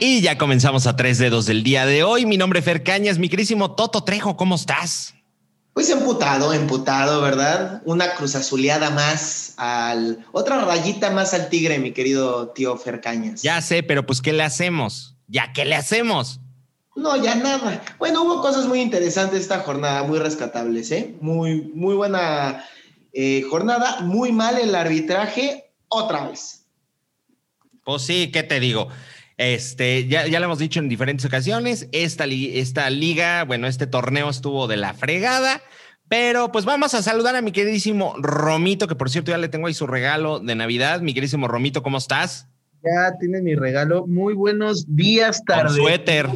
Y ya comenzamos a tres dedos del día de hoy. Mi nombre es Fer Cañas, mi querísimo Toto Trejo, ¿cómo estás? Pues emputado, emputado, ¿verdad? Una cruz azuleada más al. Otra rayita más al tigre, mi querido tío Fer Cañas. Ya sé, pero pues, ¿qué le hacemos? ¿Ya qué le hacemos? No, ya nada. Bueno, hubo cosas muy interesantes esta jornada, muy rescatables, ¿eh? Muy, muy buena eh, jornada, muy mal el arbitraje, otra vez. Pues sí, ¿qué te digo? Este, ya, ya lo hemos dicho en diferentes ocasiones, esta, esta liga, bueno, este torneo estuvo de la fregada, pero pues vamos a saludar a mi queridísimo Romito, que por cierto ya le tengo ahí su regalo de Navidad. Mi queridísimo Romito, ¿cómo estás? Ya tiene mi regalo. Muy buenos días, tarde. suéter.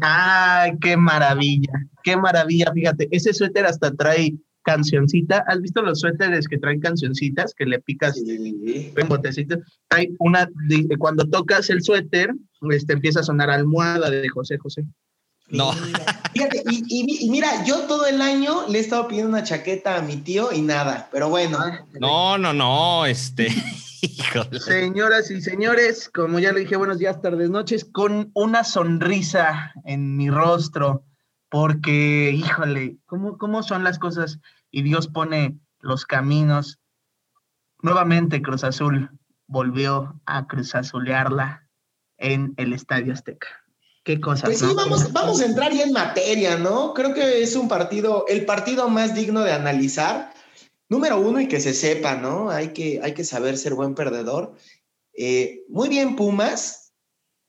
Ay, qué maravilla, qué maravilla. Fíjate, ese suéter hasta trae cancioncita. ¿Has visto los suéteres que traen cancioncitas que le picas en botecitos? Hay una, cuando tocas el suéter, este, empieza a sonar almohada de José José. No. Fíjate, y, mira, yo todo el año le he estado pidiendo una chaqueta a mi tío y nada, pero bueno. Ah, no, no, no, este. Señoras y señores, como ya le dije, buenos días, tardes, noches, con una sonrisa en mi rostro, porque, híjole, ¿cómo, cómo son las cosas? Y Dios pone los caminos. Nuevamente Cruz Azul volvió a Cruz Azulearla en el Estadio Azteca. Qué cosa. Pues sí, vamos, vamos a entrar ya en materia, ¿no? Creo que es un partido, el partido más digno de analizar. Número uno, y que se sepa, ¿no? Hay que, hay que saber ser buen perdedor. Eh, muy bien, Pumas.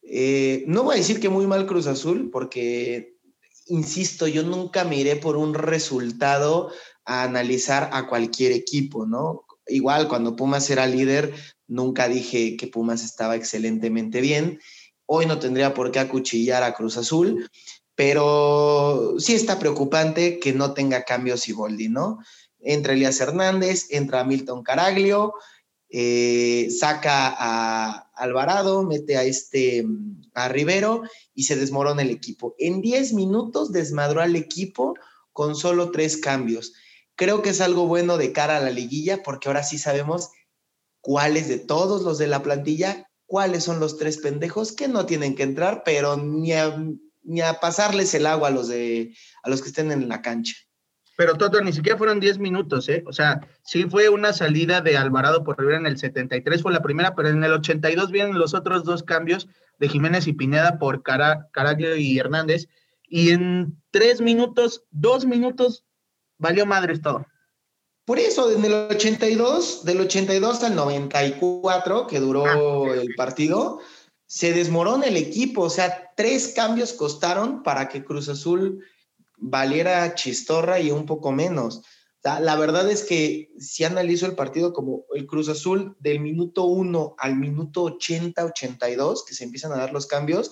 Eh, no voy a decir que muy mal Cruz Azul, porque, insisto, yo nunca miré por un resultado a analizar a cualquier equipo, ¿no? Igual cuando Pumas era líder, nunca dije que Pumas estaba excelentemente bien. Hoy no tendría por qué acuchillar a Cruz Azul, pero sí está preocupante que no tenga cambios y ¿no? Entra Elías Hernández, entra Milton Caraglio, eh, saca a Alvarado, mete a este a Rivero y se desmorona el equipo. En 10 minutos desmadró al equipo con solo tres cambios. Creo que es algo bueno de cara a la liguilla porque ahora sí sabemos cuáles de todos los de la plantilla, cuáles son los tres pendejos que no tienen que entrar, pero ni a, ni a pasarles el agua a los, de, a los que estén en la cancha. Pero Toto, ni siquiera fueron 10 minutos, ¿eh? O sea, sí fue una salida de Alvarado por Rivera en el 73, fue la primera, pero en el 82 vienen los otros dos cambios de Jiménez y Pineda por Cara, Caraglio y Hernández. Y en tres minutos, dos minutos, valió madres todo. Por eso, desde el 82, del 82 al 94, que duró ah, el partido, se desmorona el equipo. O sea, tres cambios costaron para que Cruz Azul valiera chistorra y un poco menos. la verdad es que si analizo el partido como el Cruz Azul del minuto 1 al minuto 80, 82, que se empiezan a dar los cambios,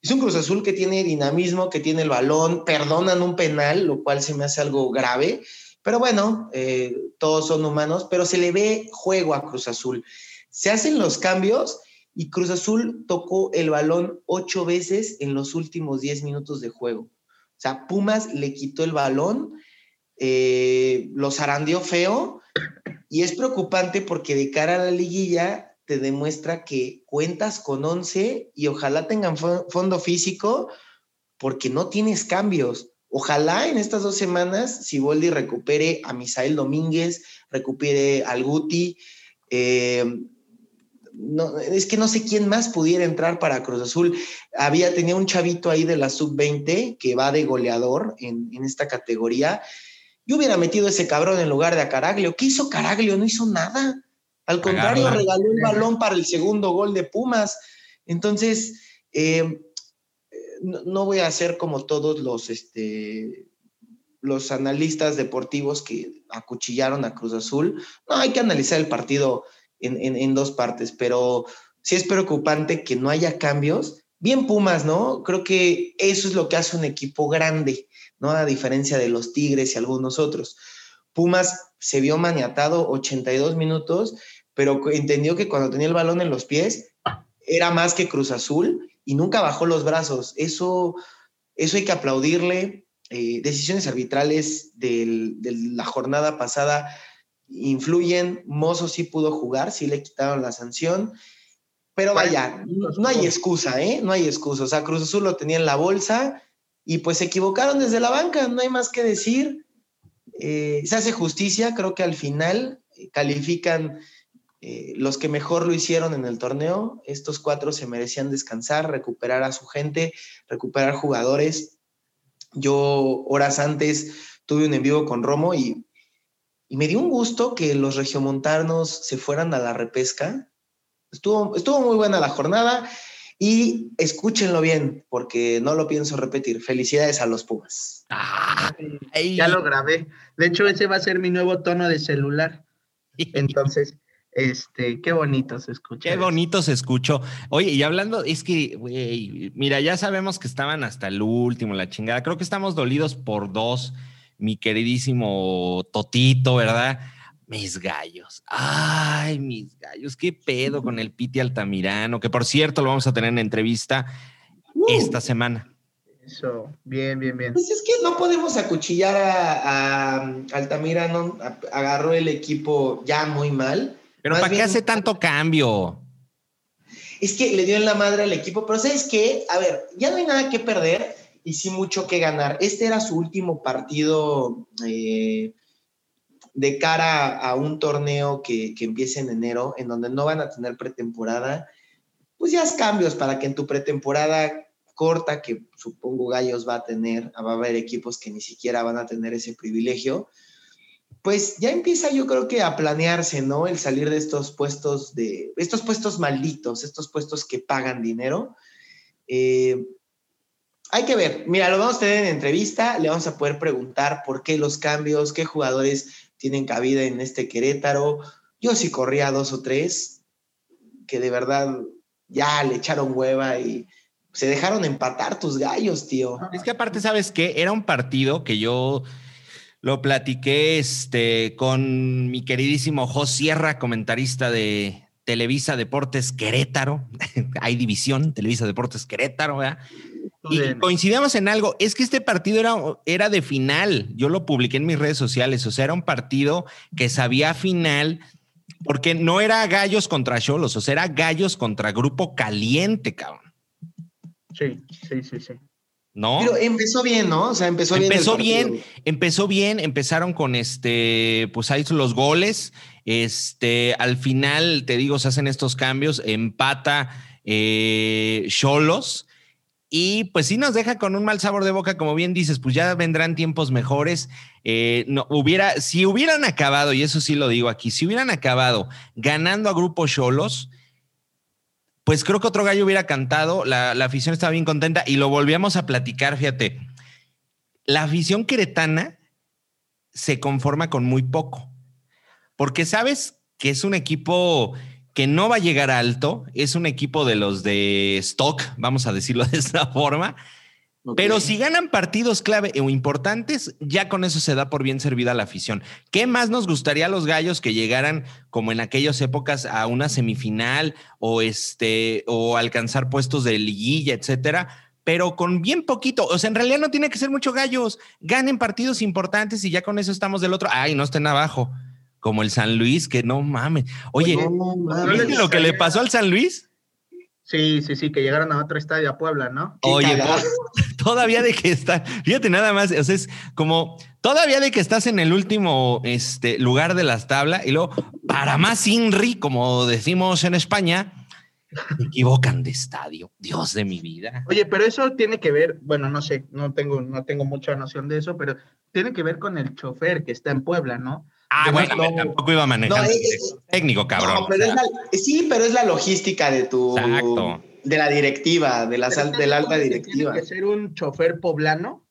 es un Cruz Azul que tiene dinamismo, que tiene el balón, perdonan un penal, lo cual se me hace algo grave, pero bueno, eh, todos son humanos, pero se le ve juego a Cruz Azul. Se hacen los cambios y Cruz Azul tocó el balón ocho veces en los últimos diez minutos de juego. O sea, Pumas le quitó el balón, eh, los feo y es preocupante porque de cara a la liguilla te demuestra que cuentas con 11 y ojalá tengan fondo físico porque no tienes cambios. Ojalá en estas dos semanas Siboldi recupere a Misael Domínguez, recupere al Guti. Eh, no, es que no sé quién más pudiera entrar para Cruz Azul. Había, tenía un chavito ahí de la sub-20 que va de goleador en, esta categoría. Yo hubiera metido ese cabrón en lugar de a Caraglio. ¿Qué hizo Caraglio? No hizo nada. Al contrario, regaló el balón para el segundo gol de Pumas. Entonces, eh, no, voy a ser como todos los, este, los analistas deportivos que acuchillaron a Cruz Azul. No, hay que analizar el partido en, dos partes, pero sí es preocupante que no haya cambios. Bien Pumas, ¿no? Creo que eso es lo que hace un equipo grande, ¿no? A diferencia de los Tigres y algunos otros. Pumas se vio maniatado 82 minutos pero entendió que cuando tenía el balón en los pies era más que Cruz Azul y nunca bajó los brazos. Eso, eso hay que aplaudirle. Eh, decisiones arbitrales de la jornada pasada influyen. Mozo sí pudo jugar, sí le quitaron la sanción. Pero vaya, no hay excusa, ¿eh? No hay excusa. O sea, Cruz Azul lo tenía en la bolsa y pues se equivocaron desde la banca, no hay más que decir. Eh, se hace justicia, creo que al final eh, califican eh, los que mejor lo hicieron en el torneo. Estos cuatro se merecían descansar, recuperar a su gente, recuperar jugadores. Yo horas antes tuve un en vivo con Romo y, y me dio un gusto que los regiomontanos se fueran a la repesca. Estuvo, estuvo muy buena la jornada y escúchenlo bien, porque no lo pienso repetir. Felicidades a los Pumas. ya lo grabé. De hecho, ese va a ser mi nuevo tono de celular. Entonces, este, qué bonito se escucha. Qué bonito se escuchó. Oye, y hablando, es que, güey, mira, ya sabemos que estaban hasta el último, la chingada. Creo que estamos dolidos por dos, mi queridísimo Totito, ¿verdad? Mis gallos. Ay, mis gallos. Qué pedo con el Piti Altamirano, que por cierto lo vamos a tener en entrevista uh. esta semana. Eso, bien, bien, bien. Pues es que no podemos acuchillar a, Altamirano. Agarró el equipo ya muy mal. Pero ¿para qué hace tanto cambio? Es que le dio en la madre al equipo, pero ¿sabes qué? A ver, ya no hay nada que perder y sí mucho que ganar. Este era su último partido eh, de cara a un torneo que, que empiece en enero, en donde no van a tener pretemporada, pues ya es cambios para que en tu pretemporada corta, que supongo Gallos va a tener, va a haber equipos que ni siquiera van a tener ese privilegio, pues ya empieza yo creo que a planearse, ¿no? El salir de estos puestos de, estos puestos malditos, estos puestos que pagan dinero. Eh, hay que ver, mira, lo vamos a tener en entrevista, le vamos a poder preguntar por qué los cambios, qué jugadores tienen cabida en este Querétaro. Yo sí corría dos o tres que de verdad ya le echaron hueva y se dejaron empatar tus gallos, tío. Es que aparte, ¿sabes qué? Era un partido que yo lo platiqué este, con mi queridísimo Jos Sierra, comentarista de Televisa Deportes Querétaro. Hay división, Televisa Deportes Querétaro, ¿verdad? Y coincidíamos en algo, es que este partido era, era de final, yo lo publiqué en mis redes sociales, o sea, era un partido que sabía final, porque no era gallos contra cholos, o sea, era gallos contra grupo caliente, cabrón. Sí, sí, sí, sí. ¿No? Pero empezó bien, ¿no? O sea, empezó bien. Empezó bien, empezó bien, empezaron con este, pues ahí los goles. Este, al final, te digo, se hacen estos cambios, empata Cholos. Eh, y pues sí nos deja con un mal sabor de boca, como bien dices, pues ya vendrán tiempos mejores. Eh, no, hubiera, si hubieran acabado, y eso sí lo digo aquí, si hubieran acabado ganando a Grupo Cholos, pues creo que otro gallo hubiera cantado, la, la afición estaba bien contenta y lo volvíamos a platicar, fíjate. La afición queretana se conforma con muy poco, porque sabes que es un equipo que no va a llegar alto, es un equipo de los de stock, vamos a decirlo de esta forma, pero si ganan partidos clave o importantes, ya con eso se da por bien servida la afición. ¿Qué más nos gustaría a los gallos que llegaran como en aquellas épocas a una semifinal o este o alcanzar puestos de liguilla, etcétera? Pero con bien poquito, o sea, en realidad no tiene que ser mucho gallos, ganen partidos importantes y ya con eso estamos del otro. Ay, no estén abajo como el San Luis, que no mames. Oye, ¿viste lo que le pasó al San Luis? Sí, sí, sí, que llegaron a otro estadio a Puebla, ¿no? Oye, todavía de que está, fíjate nada más, o sea, es como todavía de que estás en el último este, lugar de las tablas y luego, para más INRI, como decimos en España, me equivocan de estadio. Dios de mi vida. Oye, pero eso tiene que ver, bueno, no sé, no tengo, no tengo mucha noción de eso, pero tiene que ver con el chofer que está en Puebla, ¿no? Ah, bueno, tampoco iba manejando técnico, cabrón. sí, pero es la logística de tu. De la directiva, de la, de la alta directiva. ¿Tiene que ser un chofer poblano?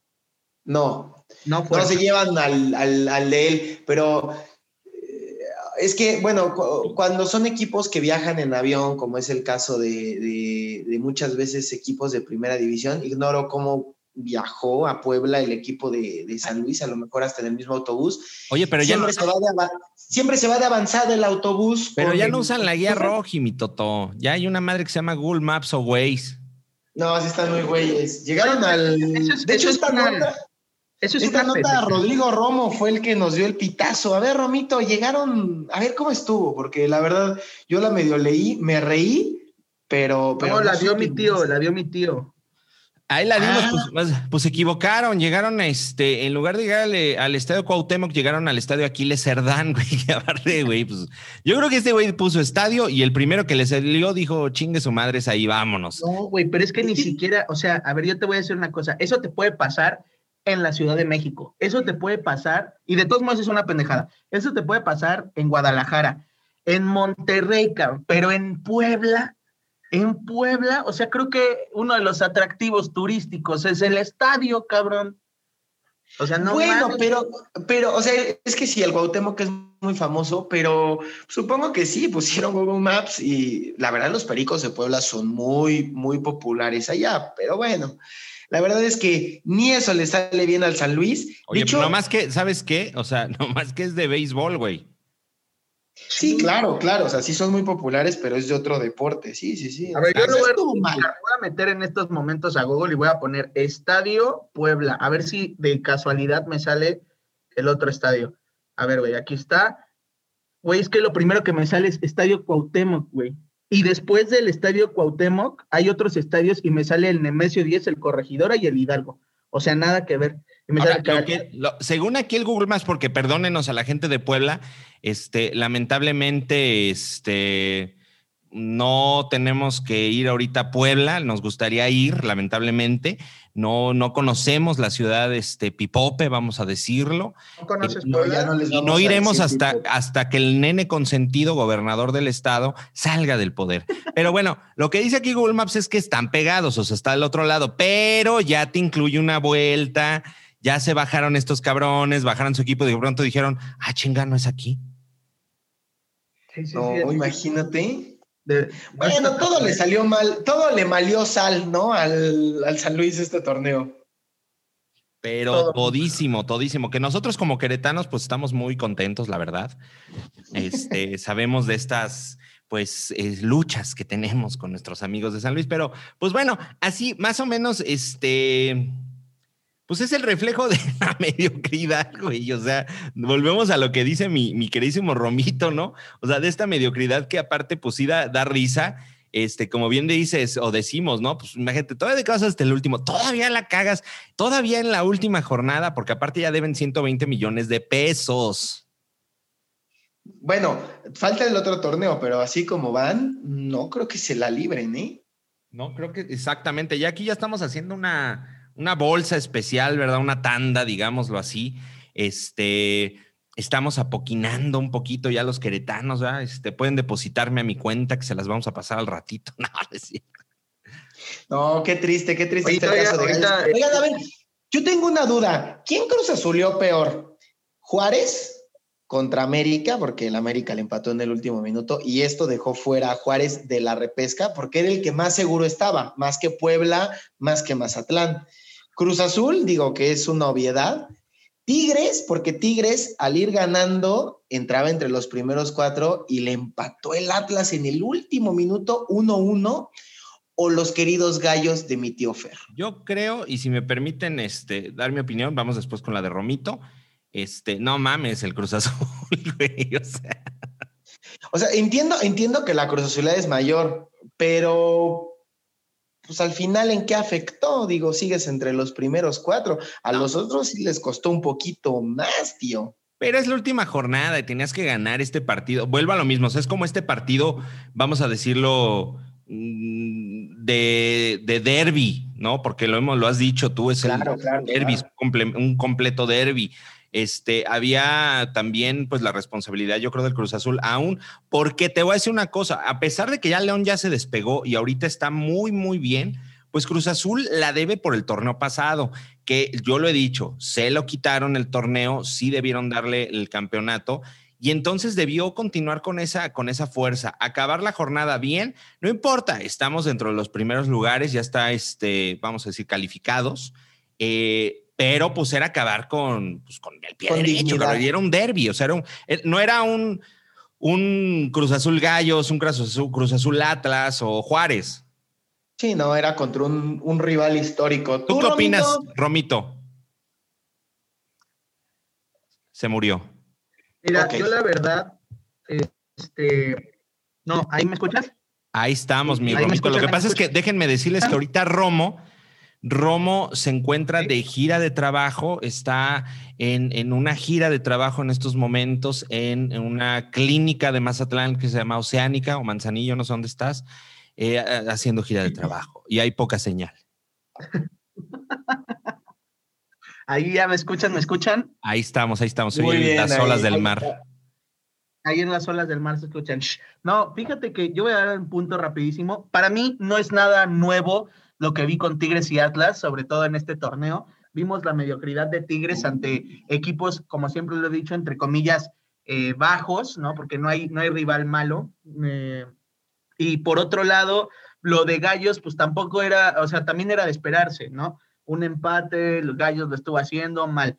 No. No, no se llevan al, al, de él, pero eh, es que, bueno, cuando son equipos que viajan en avión, como es el caso de, de, muchas veces equipos de primera división, ignoro cómo viajó a Puebla el equipo de, San Luis, a lo mejor hasta en el mismo autobús. Oye, pero ya siempre, se, va de, siempre se va de avanzada el autobús. Pero ya no usan la guía roja, mi Toto. Ya hay una madre que se llama Google Maps o Waze. No, así están muy güeyes. Llegaron al. de hecho, esta nota. Eso es esta nota, Rodrigo Romo fue el que nos dio el pitazo. A ver, Romito, llegaron. A ver cómo estuvo, porque la verdad, yo la medio leí, me reí pero... pero no, la dio mi tío, la dio mi tío. Ahí la dimos, pues, pues, pues, se equivocaron, llegaron a este, en lugar de llegar al, estadio Cuauhtémoc, llegaron al estadio Aquiles Cerdán, güey, aparte, güey, pues yo creo que este güey puso estadio y el primero que le salió dijo, chingue su madre, es ahí, vámonos. No, güey, pero es que ni siquiera, o sea, a ver, yo te voy a decir una cosa, eso te puede pasar en la Ciudad de México, eso te puede pasar, y de todos modos es una pendejada, eso te puede pasar en Guadalajara, en Monterrey, pero en Puebla en Puebla, o sea, creo que uno de los atractivos turísticos es el estadio, cabrón. O sea, no. Bueno, pero, pero, o sea, es que sí, el Cuauhtémoc es muy famoso, pero supongo que sí, pusieron Google Maps y la verdad los pericos de Puebla son muy, muy populares allá, pero bueno. La verdad es que ni eso le sale bien al San Luis. Oye, pero no más que, ¿sabes qué? O sea, no más que es de béisbol, güey. Sí, claro, claro, o sea, sí son muy populares, pero es de otro deporte, sí, sí, sí. A ver, yo lo voy, voy, a meter en estos momentos a Google y voy a poner Estadio Puebla, a ver si de casualidad me sale el otro estadio. A ver, güey, aquí está. Güey, es que lo primero que me sale es Estadio Cuauhtémoc, güey. Y después del Estadio Cuauhtémoc hay otros estadios y me sale el Nemesio 10, el Corregidora y el Hidalgo. O sea, nada que ver. Según aquí el Google Maps, porque perdónenos a la gente de Puebla, este, lamentablemente, este, no tenemos que ir ahorita a Puebla, nos gustaría ir, lamentablemente. No, no conocemos la ciudad este, Pipope, vamos a decirlo. No conoces Puebla. y no iremos hasta, hasta que el nene consentido, gobernador del estado, salga del poder. Pero bueno, lo que dice aquí Google Maps es que están pegados, o sea, está del otro lado, pero ya te incluye una vuelta, ya se bajaron estos cabrones, bajaron su equipo y de pronto dijeron, ah, chinga, no es aquí. no, imagínate. Bueno, todo le salió mal, todo le malió sal, ¿no? Al, San Luis este torneo. Pero todísimo, todísimo. Que nosotros como queretanos, pues estamos muy contentos, la verdad. Este, sabemos de estas, pues, eh, luchas que tenemos con nuestros amigos de San Luis, pero, pues bueno, así más o menos, este, pues es el reflejo de la mediocridad, güey. O sea, volvemos a lo que dice mi, mi queridísimo Romito, ¿no? O sea, de esta mediocridad que aparte, pues sí da, risa. Este, como bien dices o decimos, ¿no? Pues imagínate, todavía de hasta el último, todavía la cagas, todavía en la última jornada, porque aparte ya deben 120 millones de pesos. Bueno, falta el otro torneo, pero así como van, no creo que se la libren, ¿eh? No, creo que exactamente. Ya aquí ya estamos haciendo una, una bolsa especial, ¿verdad? Una tanda, digámoslo así. Este, estamos apoquinando un poquito ya los queretanos, ¿verdad? Este, pueden depositarme a mi cuenta que se las vamos a pasar al ratito. No, no qué triste, qué triste este caso de Oigan, a ver, yo tengo una duda. ¿Quién Cruz Azulió peor? ¿Juárez contra América? Porque el América le empató en el último minuto y esto dejó fuera a Juárez de la repesca porque era el que más seguro estaba, más que Puebla, más que Mazatlán. Cruz Azul, digo que es una obviedad. Tigres, porque Tigres al ir ganando entraba entre los primeros cuatro y le empató el Atlas en el último minuto 1-1 o los queridos gallos de mi tío Fer. Yo creo, y si me permiten este, dar mi opinión, vamos después con la de Romito. Este, no mames, el Cruz Azul, güey, o sea. O sea, entiendo, entiendo que la Cruz Azul es mayor, pero pues al final, ¿en qué afectó? Digo, sigues entre los primeros cuatro. A los otros sí les costó un poquito más, tío. Pero es la última jornada y tenías que ganar este partido. Vuelvo a lo mismo. es como este partido, vamos a decirlo, mm, de, de derby, ¿no? Porque lo, hemos, lo has dicho tú, es el derby, un completo derby. Este, había también pues la responsabilidad, yo creo, del Cruz Azul aún, porque te voy a decir una cosa, a pesar de que ya León ya se despegó y ahorita está muy, muy bien, pues Cruz Azul la debe por el torneo pasado, que yo lo he dicho, se lo quitaron el torneo, sí debieron darle el campeonato y entonces debió continuar con esa, con esa fuerza, acabar la jornada bien, no importa, estamos dentro de los primeros lugares, ya está, este, vamos a decir, calificados. Eh, pero pues era acabar con, pues, con el pie derecho, era un derby, o sea, eh, no era un, un Cruz Azul Gallos, un Cruz Azul, Cruz Azul Atlas o Juárez. Sí, no, era contra un, rival histórico. ¿Tú, qué opinas, Romito? Se murió. Mira, yo la verdad, este, no, ¿ahí me escuchas? Ahí estamos, mi Romito. Lo que pasa es que déjenme decirles que ahorita Romo, Romo se encuentra de gira de trabajo, está en, una gira de trabajo en estos momentos en, una clínica de Mazatlán que se llama Oceánica o Manzanillo, no sé dónde estás, eh, haciendo gira de trabajo y hay poca señal. Ahí ya me escuchan, ¿me escuchan? Ahí estamos, ahí estamos. en las olas del mar. Ahí en las olas del mar se escuchan. No, fíjate que yo voy a dar un punto rapidísimo. Para mí no es nada nuevo lo que vi con Tigres y Atlas, sobre todo en este torneo. Vimos la mediocridad de Tigres ante equipos, como siempre lo he dicho, entre comillas, eh, bajos, ¿no? Porque no hay, no hay rival malo. Eh, y por otro lado, lo de Gallos, pues tampoco era, o sea, también era de esperarse, ¿no? un empate, los Gallos lo estuvo haciendo mal.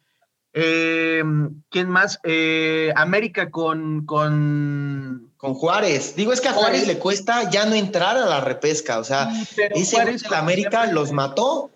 Eh, ¿Quién más? América con, con... Con Juárez. Digo, es que a Juárez, le cuesta ya no entrar a la repesca. O sea, ese Juárez, América los mató.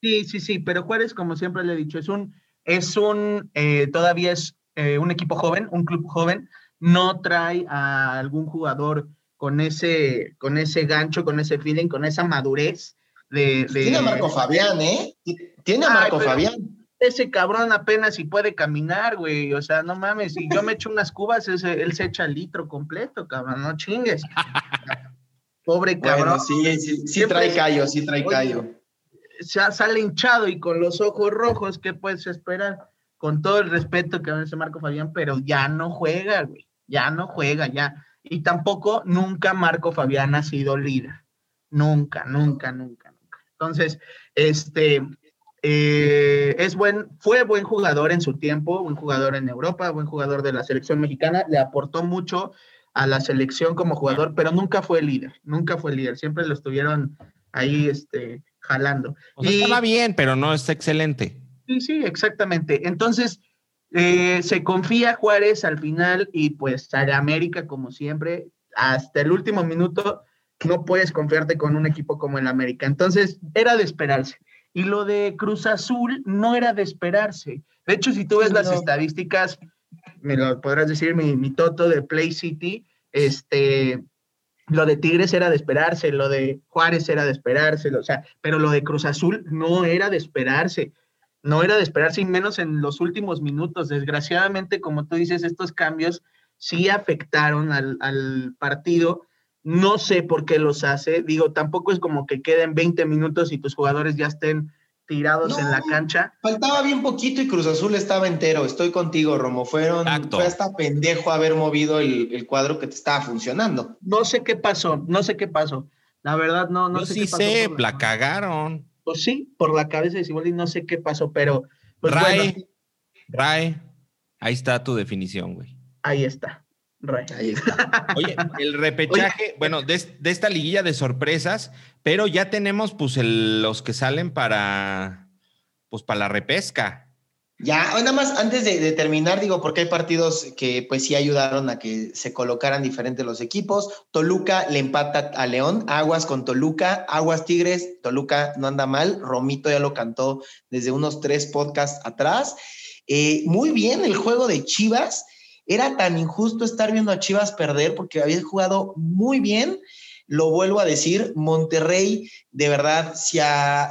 Sí, sí, sí, pero Juárez, como siempre le he dicho, es un, es un, eh, todavía es un equipo joven, un club joven, no trae a algún jugador con ese, con ese gancho, con ese feeling, con esa madurez tiene a Marco Fabián, ¿eh? Tiene a Marco Fabián. Ese cabrón apenas si puede caminar, güey. O sea, no mames, si yo me echo unas cubas, él se echa el litro completo, cabrón, no chingues. Pobre cabrón. sí, sí, sí trae callo, sí trae callo. Sale hinchado y con los ojos rojos, ¿qué puedes esperar? Con todo el respeto que ese Marco Fabián, pero ya no juega, güey. Ya no juega, ya. Y tampoco nunca Marco Fabián ha sido líder. Nunca, nunca, nunca. Entonces, este, eh, es buen, fue buen jugador en su tiempo, buen jugador en Europa, buen jugador de la selección mexicana, le aportó mucho a la selección como jugador, pero nunca fue líder, nunca fue líder, siempre lo estuvieron ahí este, jalando. y, estaba bien, pero no está excelente. Sí, sí, exactamente. Entonces, eh, se confía Juárez al final y pues sale América como siempre, hasta el último minuto no puedes confiarte con un equipo como el América. Entonces, era de esperarse. Y lo de Cruz Azul no era de esperarse. De hecho, si tú ves las estadísticas, me lo podrás decir, mi, mi, toto de Play City, este, lo de Tigres era de esperarse, lo de Juárez era de esperarse, o sea, pero lo de Cruz Azul no era de esperarse. No era de esperarse, y menos en los últimos minutos. Desgraciadamente, como tú dices, estos cambios sí afectaron al, al partido no sé por qué los hace. Digo, tampoco es como que queden 20 minutos y tus jugadores ya estén tirados en la cancha. Faltaba bien poquito y Cruz Azul estaba entero. Estoy contigo, Romo. Fueron, fue hasta pendejo haber movido el, cuadro que te estaba funcionando. No sé qué pasó, no sé qué pasó. La verdad, no, no sé sí qué pasó. sé, la cagaron. Pues sí, por la cabeza de y no sé qué pasó, pero. Pues Ray, Ray, ahí está tu definición, güey. Ahí está. Oye, el repechaje, bueno, de, esta liguilla de sorpresas, pero ya tenemos pues los que salen para, pues para la repesca. Ya, nada más antes de, terminar, digo, porque hay partidos que pues sí ayudaron a que se colocaran diferentes los equipos. Toluca le empata a León, Aguas con Toluca, Aguas Tigres, Toluca no anda mal, Romito ya lo cantó desde unos tres podcasts atrás. Eh, muy bien el juego de Chivas era tan injusto estar viendo a Chivas perder porque había jugado muy bien. Lo vuelvo a decir, Monterrey, de verdad, si,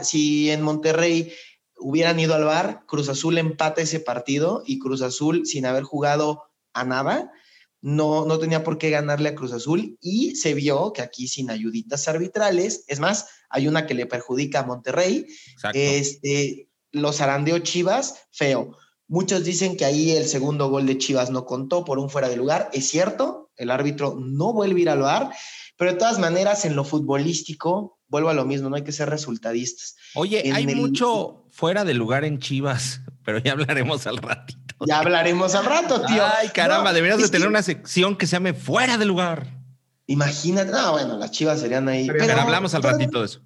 si en Monterrey hubieran ido al bar, Cruz Azul empata ese partido y Cruz Azul, sin haber jugado a nada, no, no tenía por qué ganarle a Cruz Azul y se vio que aquí sin ayuditas arbitrales, es más, hay una que le perjudica a Monterrey, este, los zarandeó Chivas, feo. Muchos dicen que ahí el segundo gol de Chivas no contó por un fuera de lugar. Es cierto, el árbitro no vuelve a ir al bar, pero de todas maneras en lo futbolístico, vuelvo a lo mismo, no hay que ser resultadistas. Oye, hay mucho fuera de lugar en Chivas, pero ya hablaremos al ratito. Ya hablaremos al rato, tío. Ay, caramba, deberías de tener una sección que se llame fuera de lugar. Imagínate, no, bueno, las Chivas serían ahí. Pero, hablamos al ratito de eso.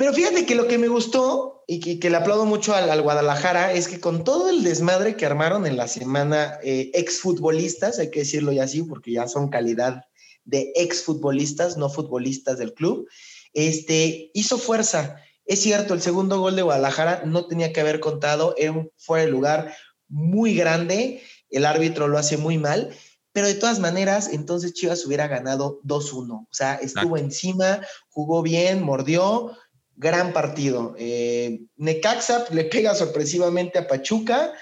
Pero fíjate que lo que me gustó y que, le aplaudo mucho al, Guadalajara es que con todo el desmadre que armaron en la semana eh, exfutbolistas, hay que decirlo ya así porque ya son calidad de exfutbolistas, no futbolistas del club, este, hizo fuerza. Es cierto, el segundo gol de Guadalajara no tenía que haber contado, era un fuera de lugar muy grande, el árbitro lo hace muy mal, pero de todas maneras, entonces Chivas hubiera ganado 2-1. O sea, estuvo encima, jugó bien, mordió, gran partido. Eh, Necaxa le pega sorpresivamente a Pachuca.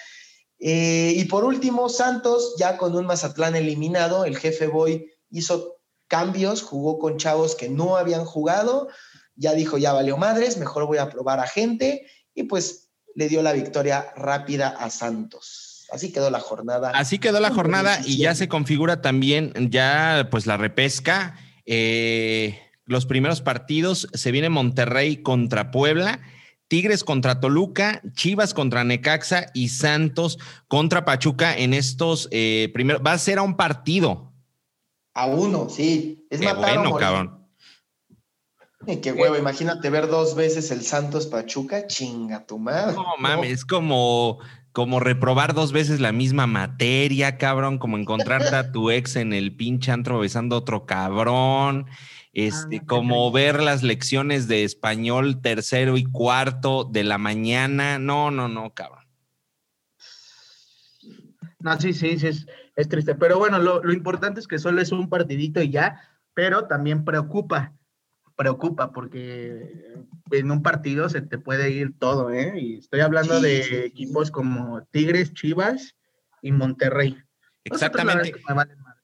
Eh, y por último, Santos, ya con un Mazatlán eliminado, el jefe Boy hizo cambios, jugó con chavos que no habían jugado, ya dijo, ya valió madres, mejor voy a probar a gente, y pues le dio la victoria rápida a Santos. Así quedó la jornada. Así quedó la jornada y ya se configura también ya pues la repesca. Eh, los primeros partidos se viene Monterrey contra Puebla. Tigres contra Toluca, Chivas contra Necaxa y Santos contra Pachuca en estos eh, primeros. Va a ser a un partido. A uno, sí. Es qué bueno, cabrón. qué huevo, imagínate ver dos veces el Santos Pachuca, chinga tu madre. No mames, es como, como reprobar dos veces la misma materia, cabrón, como encontrarte a tu ex en el pinche antro besando a otro cabrón. Este, como ver las lecciones de español tercero y cuarto de la mañana. No, no, no, cabrón. No, sí, sí, sí, es, triste. Pero bueno, lo, lo, importante es que solo es un partidito y ya, pero también preocupa, preocupa, porque en un partido se te puede ir todo, ¿eh? Y estoy hablando de equipos como Tigres, Chivas y Monterrey. Exactamente.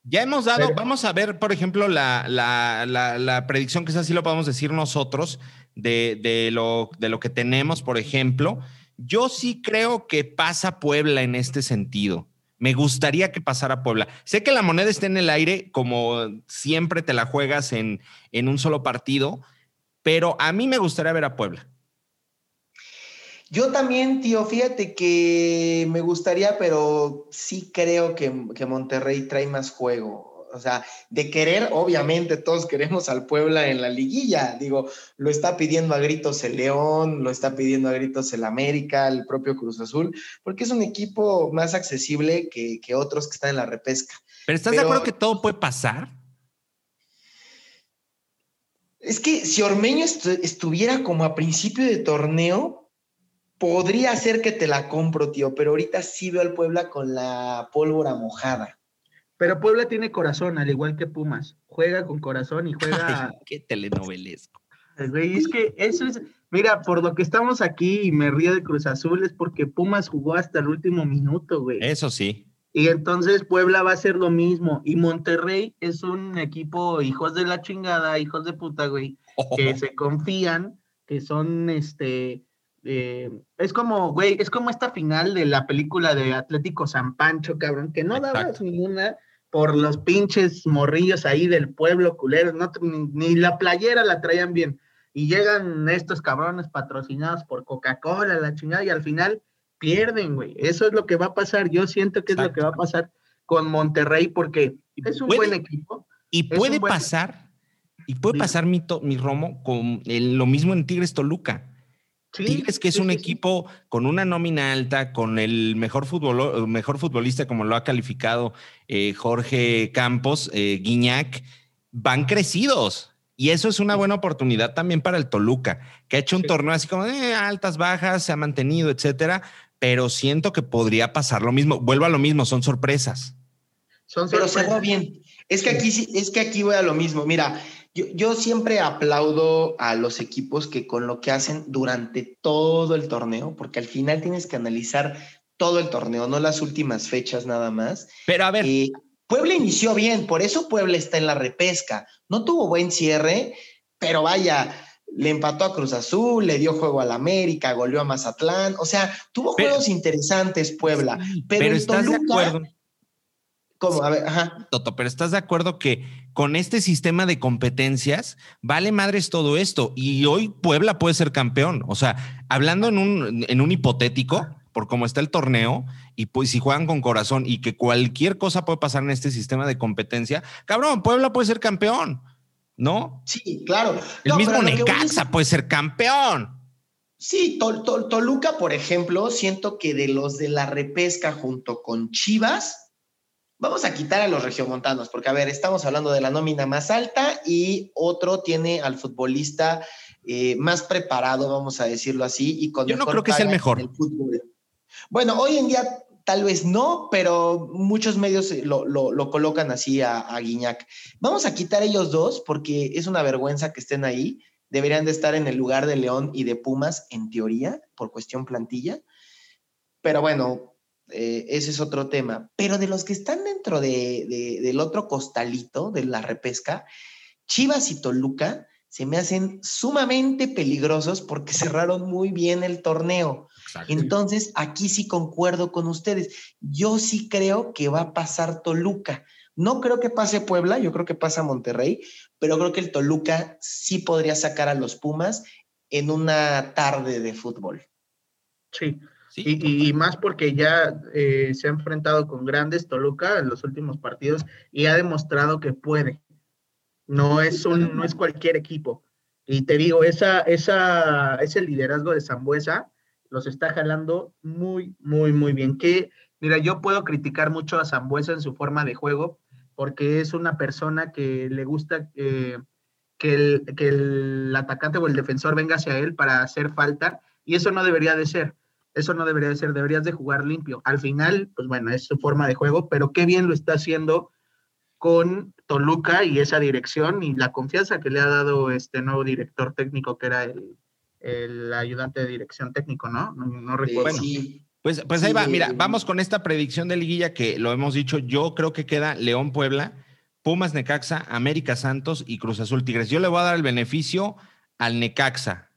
Ya hemos dado, vamos a ver, por ejemplo, la, la, la, predicción, que es así lo podemos decir nosotros, de, de, lo, de lo que tenemos, por ejemplo. Yo sí creo que pasa Puebla en este sentido. Me gustaría que pasara Puebla. Sé que la moneda está en el aire, como siempre te la juegas en, en un solo partido, pero a mí me gustaría ver a Puebla. Yo también, tío, fíjate que me gustaría, pero sí creo que, Monterrey trae más juego. O sea, de querer, obviamente todos queremos al Puebla en la liguilla. Digo, lo está pidiendo a gritos el León, lo está pidiendo a gritos el América, el propio Cruz Azul, porque es un equipo más accesible que, otros que están en la repesca. Pero ¿estás de acuerdo que todo puede pasar? Es que si Ormeño estuviera como a principio de torneo, podría ser que te la compro, tío, pero ahorita sí veo al Puebla con la pólvora mojada. Pero Puebla tiene corazón, al igual que Pumas. Juega con corazón y juega. qué telenovelesco. Güey, es que eso es. Mira, por lo que estamos aquí y me río de Cruz Azul es porque Pumas jugó hasta el último minuto, güey. Eso sí. Y entonces Puebla va a ser lo mismo. Y Monterrey es un equipo hijos de la chingada, hijos de puta, güey, que se confían, que son este eh, es como, güey, es como esta final de la película de Atlético San Pancho, cabrón, que no dabas ninguna por los pinches morrillos ahí del pueblo culero, no, ni, la playera la traían bien. Y llegan estos cabrones patrocinados por Coca-Cola, la chingada, y al final pierden, güey. Eso es lo que va a pasar. Yo siento que es lo que va a pasar con Monterrey porque es un buen equipo. Y puede pasar, y puede pasar mi, mi Romo con lo mismo en Tigres Toluca Tigres, que es un equipo con una nómina alta, con el mejor, mejor futbolista, como lo ha calificado eh, Jorge Campos, eh, Guiñac, van crecidos. Y eso es una buena oportunidad también para el Toluca, que ha hecho un torneo así como de altas, bajas, se ha mantenido, etcétera. Pero siento que podría pasar lo mismo. Vuelvo a lo mismo, son sorpresas. Son pero cerró bien. Es que aquí es que aquí voy a lo mismo. Mira, yo, siempre aplaudo a los equipos que con lo que hacen durante todo el torneo, porque al final tienes que analizar todo el torneo, no las últimas fechas nada más. Pero a ver. Eh, Puebla inició bien, por eso Puebla está en la repesca. No tuvo buen cierre, pero vaya, le empató a Cruz Azul, le dio juego al América, goleó a Mazatlán. O sea, tuvo juegos interesantes Puebla. pero, estás de acuerdo. ¿Cómo? A ver, ajá. Toto, pero estás de acuerdo que con este sistema de competencias vale madres todo esto y hoy Puebla puede ser campeón. O sea, hablando en un, en un hipotético, por cómo está el torneo y pues si juegan con corazón y que cualquier cosa puede pasar en este sistema de competencia, cabrón, Puebla puede ser campeón, ¿no? Sí, claro. El mismo Necaxa puede ser campeón. Sí, Toluca, por ejemplo, siento que de los de la repesca junto con Chivas, Vamos a quitar a los regiomontanos, porque a ver, estamos hablando de la nómina más alta y otro tiene al futbolista eh, más preparado, vamos a decirlo así, y con Yo no creo que sea el mejor. Bueno, hoy en día tal vez no, pero muchos medios lo, lo, colocan así a, a, Guiñac. Vamos a quitar ellos dos porque es una vergüenza que estén ahí. Deberían de estar en el lugar de León y de Pumas, en teoría, por cuestión plantilla. Pero bueno, eh, ese es otro tema. Pero de los que están dentro de, del otro costalito, de la repesca, Chivas y Toluca se me hacen sumamente peligrosos porque cerraron muy bien el torneo. Entonces, aquí sí concuerdo con ustedes. Yo sí creo que va a pasar Toluca. No creo que pase Puebla, yo creo que pasa Monterrey, pero creo que el Toluca sí podría sacar a los Pumas en una tarde de fútbol. Sí, y, más porque ya eh, se ha enfrentado con grandes Toluca en los últimos partidos y ha demostrado que puede. No es, un, no es cualquier equipo. Y te digo, esa, esa, ese liderazgo de Zambuesa los está jalando muy, muy, muy bien. Que, mira, yo puedo criticar mucho a Zambuesa en su forma de juego porque es una persona que le gusta eh, que, el, que el atacante o el defensor venga hacia él para hacer falta y eso no debería de ser eso no debería de ser, deberías de jugar limpio. Al final, pues bueno, es su forma de juego, pero qué bien lo está haciendo con Toluca y esa dirección y la confianza que le ha dado este nuevo director técnico que era el, ayudante de dirección técnico, ¿no? No, recuerdo. Pues, pues ahí va, mira, vamos con esta predicción de liguilla que lo hemos dicho, yo creo que queda León Puebla, Pumas Necaxa, América Santos y Cruz Azul Tigres. Yo le voy a dar el beneficio al Necaxa.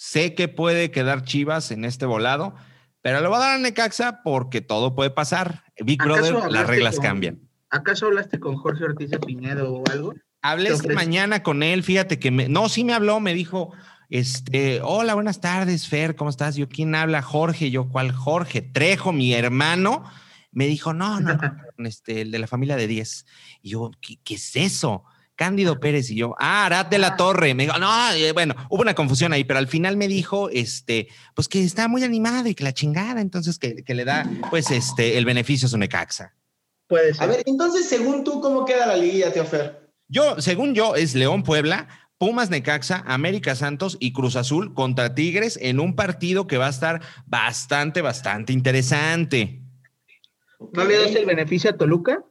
Sé que puede quedar Chivas en este volado, pero le voy a dar a Necaxa porque todo puede pasar. Big Brother, las reglas cambian. ¿Acaso hablaste con Jorge Ortiz de Pinedo o algo? Hablé esta mañana con él, fíjate que me, no, sí me habló, me dijo, este, hola, buenas tardes, Fer, ¿cómo estás? Yo, ¿quién habla? Jorge, yo, ¿cuál Jorge? Trejo, mi hermano, me dijo, no, no, este, el de la familia de 10. Y yo, ¿qué, qué es eso? Cándido Pérez y yo, ah, Arad de la Torre. Me dijo, no, bueno, hubo una confusión ahí, pero al final me dijo, este, pues que está muy animado y que la chingada, entonces que, le da, pues, este, el beneficio a su Necaxa. Puede ser. A ver, entonces, según tú, ¿cómo queda la liguilla, Teofer? Yo, según yo, es León Puebla, Pumas Necaxa, América Santos y Cruz Azul contra Tigres en un partido que va a estar bastante, bastante interesante. ¿No le das el beneficio a Toluca?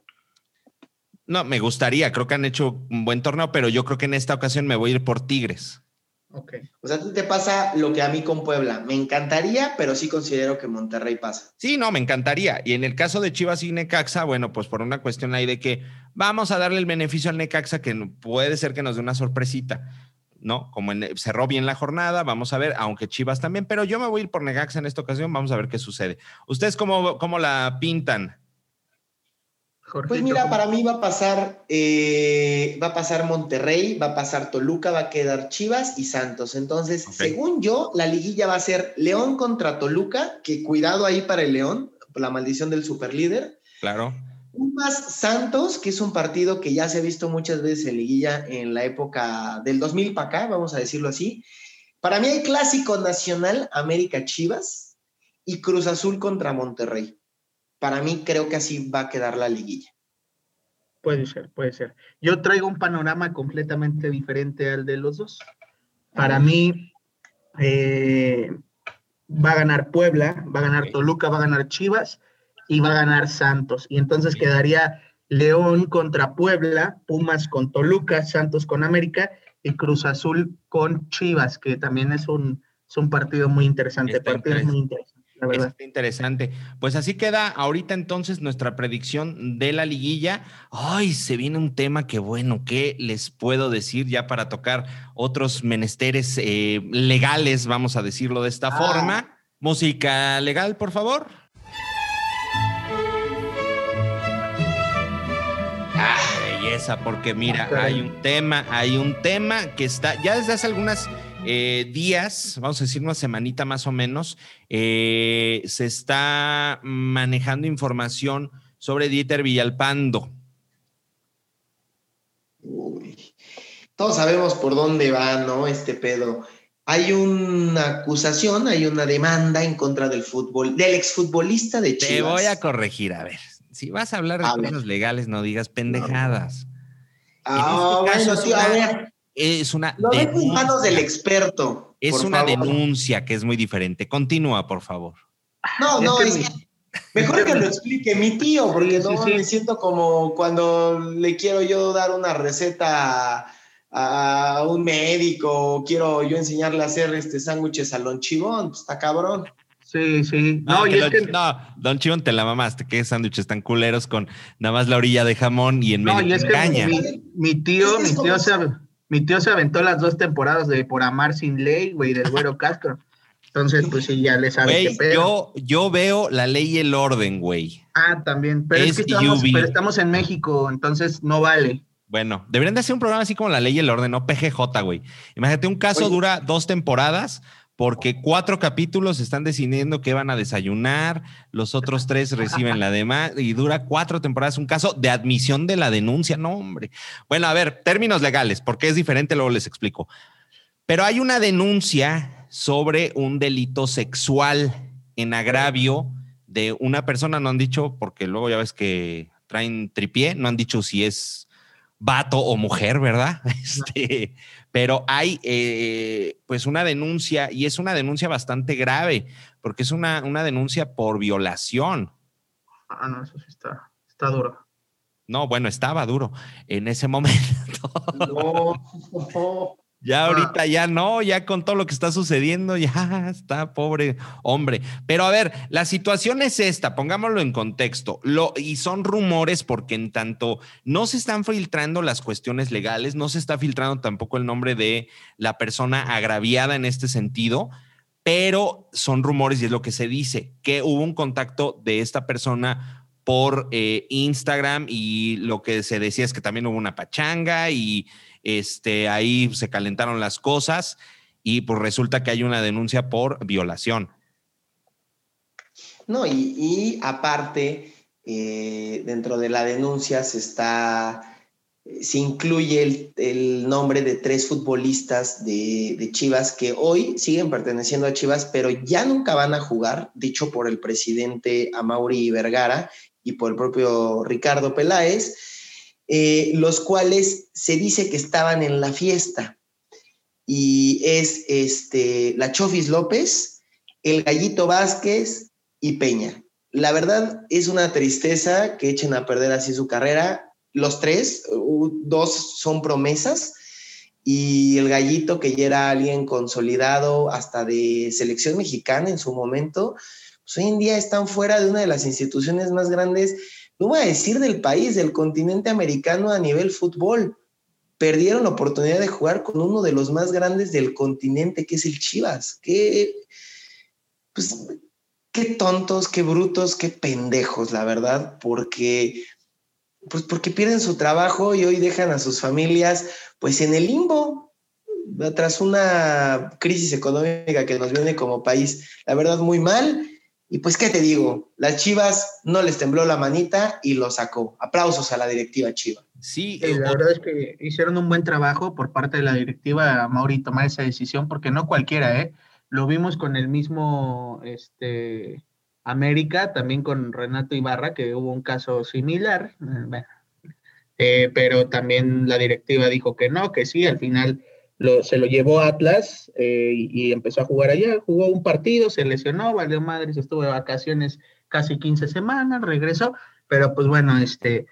No, me gustaría, creo que han hecho un buen torneo, pero yo creo que en esta ocasión me voy a ir por Tigres. Ok. O sea, te pasa lo que a mí con Puebla. Me encantaría, pero sí considero que Monterrey pasa. Sí, no, me encantaría. Y en el caso de Chivas y Necaxa, bueno, pues por una cuestión ahí de que vamos a darle el beneficio al Necaxa, que puede ser que nos dé una sorpresita, ¿no? Como cerró bien la jornada, vamos a ver, aunque Chivas también, pero yo me voy a ir por Necaxa en esta ocasión, vamos a ver qué sucede. ¿Ustedes cómo, cómo la pintan? Pues mira, para mí va a pasar, eh, va a pasar Monterrey, va a pasar Toluca, va a quedar Chivas y Santos. Entonces, según yo, la liguilla va a ser León contra Toluca, que cuidado ahí para el León, la maldición del superlíder. Claro. Pumas Santos, que es un partido que ya se ha visto muchas veces en liguilla en la época del 2000 para acá, vamos a decirlo así. Para mí hay clásico nacional América Chivas y Cruz Azul contra Monterrey para mí creo que así va a quedar la liguilla. Puede ser, puede ser. Yo traigo un panorama completamente diferente al de los dos. Para mí, eh, va a ganar Puebla, va a ganar Toluca, va a ganar Chivas y va a ganar Santos. Y entonces quedaría León contra Puebla, Pumas con Toluca, Santos con América y Cruz Azul con Chivas, que también es un, un partido muy interesante. Partido muy interesante. Es interesante. Pues así queda ahorita entonces nuestra predicción de la liguilla. Ay, se viene un tema que bueno, ¿qué les puedo decir ya para tocar otros menesteres eh, legales, vamos a decirlo de esta ah. forma? Música legal, por favor. Ah, belleza, porque mira, hay un tema, hay un tema que está ya desde hace algunas eh, días, vamos a decir una semanita más o menos, eh, se está manejando información sobre Dieter Villalpando. Todos sabemos por dónde va, ¿no? Este pedo. Hay una acusación, hay una demanda en contra del fútbol, del exfutbolista de Chivas. Te voy a corregir, a ver. Si vas a hablar de cosas legales, no digas pendejadas. Ah, este bueno, sí, a ver es una. Lo en manos del experto. Es una denuncia que es muy diferente. Continúa, por favor. No, no, es que Mejor que lo explique mi tío, porque no me siento como cuando le quiero yo dar una receta a, un médico, quiero yo enseñarle a hacer este sándwiches a lonchibón, pues está cabrón. Sí, sí. No, y es que... no, Don Chivón te la mamaste, qué sándwiches tan culeros con nada más la orilla de jamón y en medio no, y es caña. mi, tío, mi tío se, mi tío se aventó las dos temporadas de Por Amar Sin Ley, güey, del Güero Castro. Entonces, pues sí, ya le sabe qué Yo, yo veo la ley y el orden, güey. Ah, también. Pero es, que estamos, pero estamos en México, entonces no vale. Bueno, deberían de hacer un programa así como la ley y el orden, no PGJ, güey. Imagínate, un caso dura dos temporadas porque cuatro capítulos están decidiendo que van a desayunar, los otros tres reciben la demanda y dura cuatro temporadas. Un caso de admisión de la denuncia. No, hombre. Bueno, a ver, términos legales, porque es diferente, luego les explico. Pero hay una denuncia sobre un delito sexual en agravio de una persona, no han dicho, porque luego ya ves que traen tripié, no han dicho si es vato o mujer, ¿verdad? Este, pero hay eh, pues una denuncia y es una denuncia bastante grave porque es una, una denuncia por violación. Ah, no, eso sí está, está duro. No, bueno, estaba duro en ese momento. No. Ya ah. ahorita ya no, ya con todo lo que está sucediendo, ya está pobre hombre. Pero a ver, la situación es esta, pongámoslo en contexto. Lo, y son rumores porque en tanto no se están filtrando las cuestiones legales, no se está filtrando tampoco el nombre de la persona agraviada en este sentido, pero son rumores y es lo que se dice, que hubo un contacto de esta persona por eh, Instagram y lo que se decía es que también hubo una pachanga y este, ahí se calentaron las cosas y pues resulta que hay una denuncia por violación. No, y, aparte, eh, dentro de la denuncia se está, se incluye el, nombre de tres futbolistas de, de, Chivas que hoy siguen perteneciendo a Chivas, pero ya nunca van a jugar, dicho por el presidente Amauri Vergara y por el propio Ricardo Peláez eh, los cuales se dice que estaban en la fiesta. Y es este, la Chofis López, el Gallito Vázquez y Peña. La verdad es una tristeza que echen a perder así su carrera. Los tres, dos son promesas y el gallito que ya era alguien consolidado hasta de selección mexicana en su momento, pues hoy en día están fuera de una de las instituciones más grandes no voy a decir del país, del continente americano a nivel fútbol. Perdieron la oportunidad de jugar con uno de los más grandes del continente, que es el Chivas. Qué, pues, qué tontos, qué brutos, qué pendejos, la verdad, porque, pues porque pierden su trabajo y hoy dejan a sus familias pues en el limbo, tras una crisis económica que nos viene como país, la verdad, muy mal y pues, ¿qué te digo? Las Chivas no les tembló la manita y lo sacó. Aplausos a la directiva Chiva. Sí, eh, la verdad es que hicieron un buen trabajo por parte de la directiva, Mauri, tomar esa decisión, porque no cualquiera, ¿eh? Lo vimos con el mismo este, América, también con Renato Ibarra, que hubo un caso similar. Eh, eh, pero también la directiva dijo que no, que sí, al final se lo llevó Atlas eh, y, empezó a jugar allá. Jugó un partido, se lesionó, valió madre, se estuvo de vacaciones casi 15 semanas, regresó, pero pues bueno, este,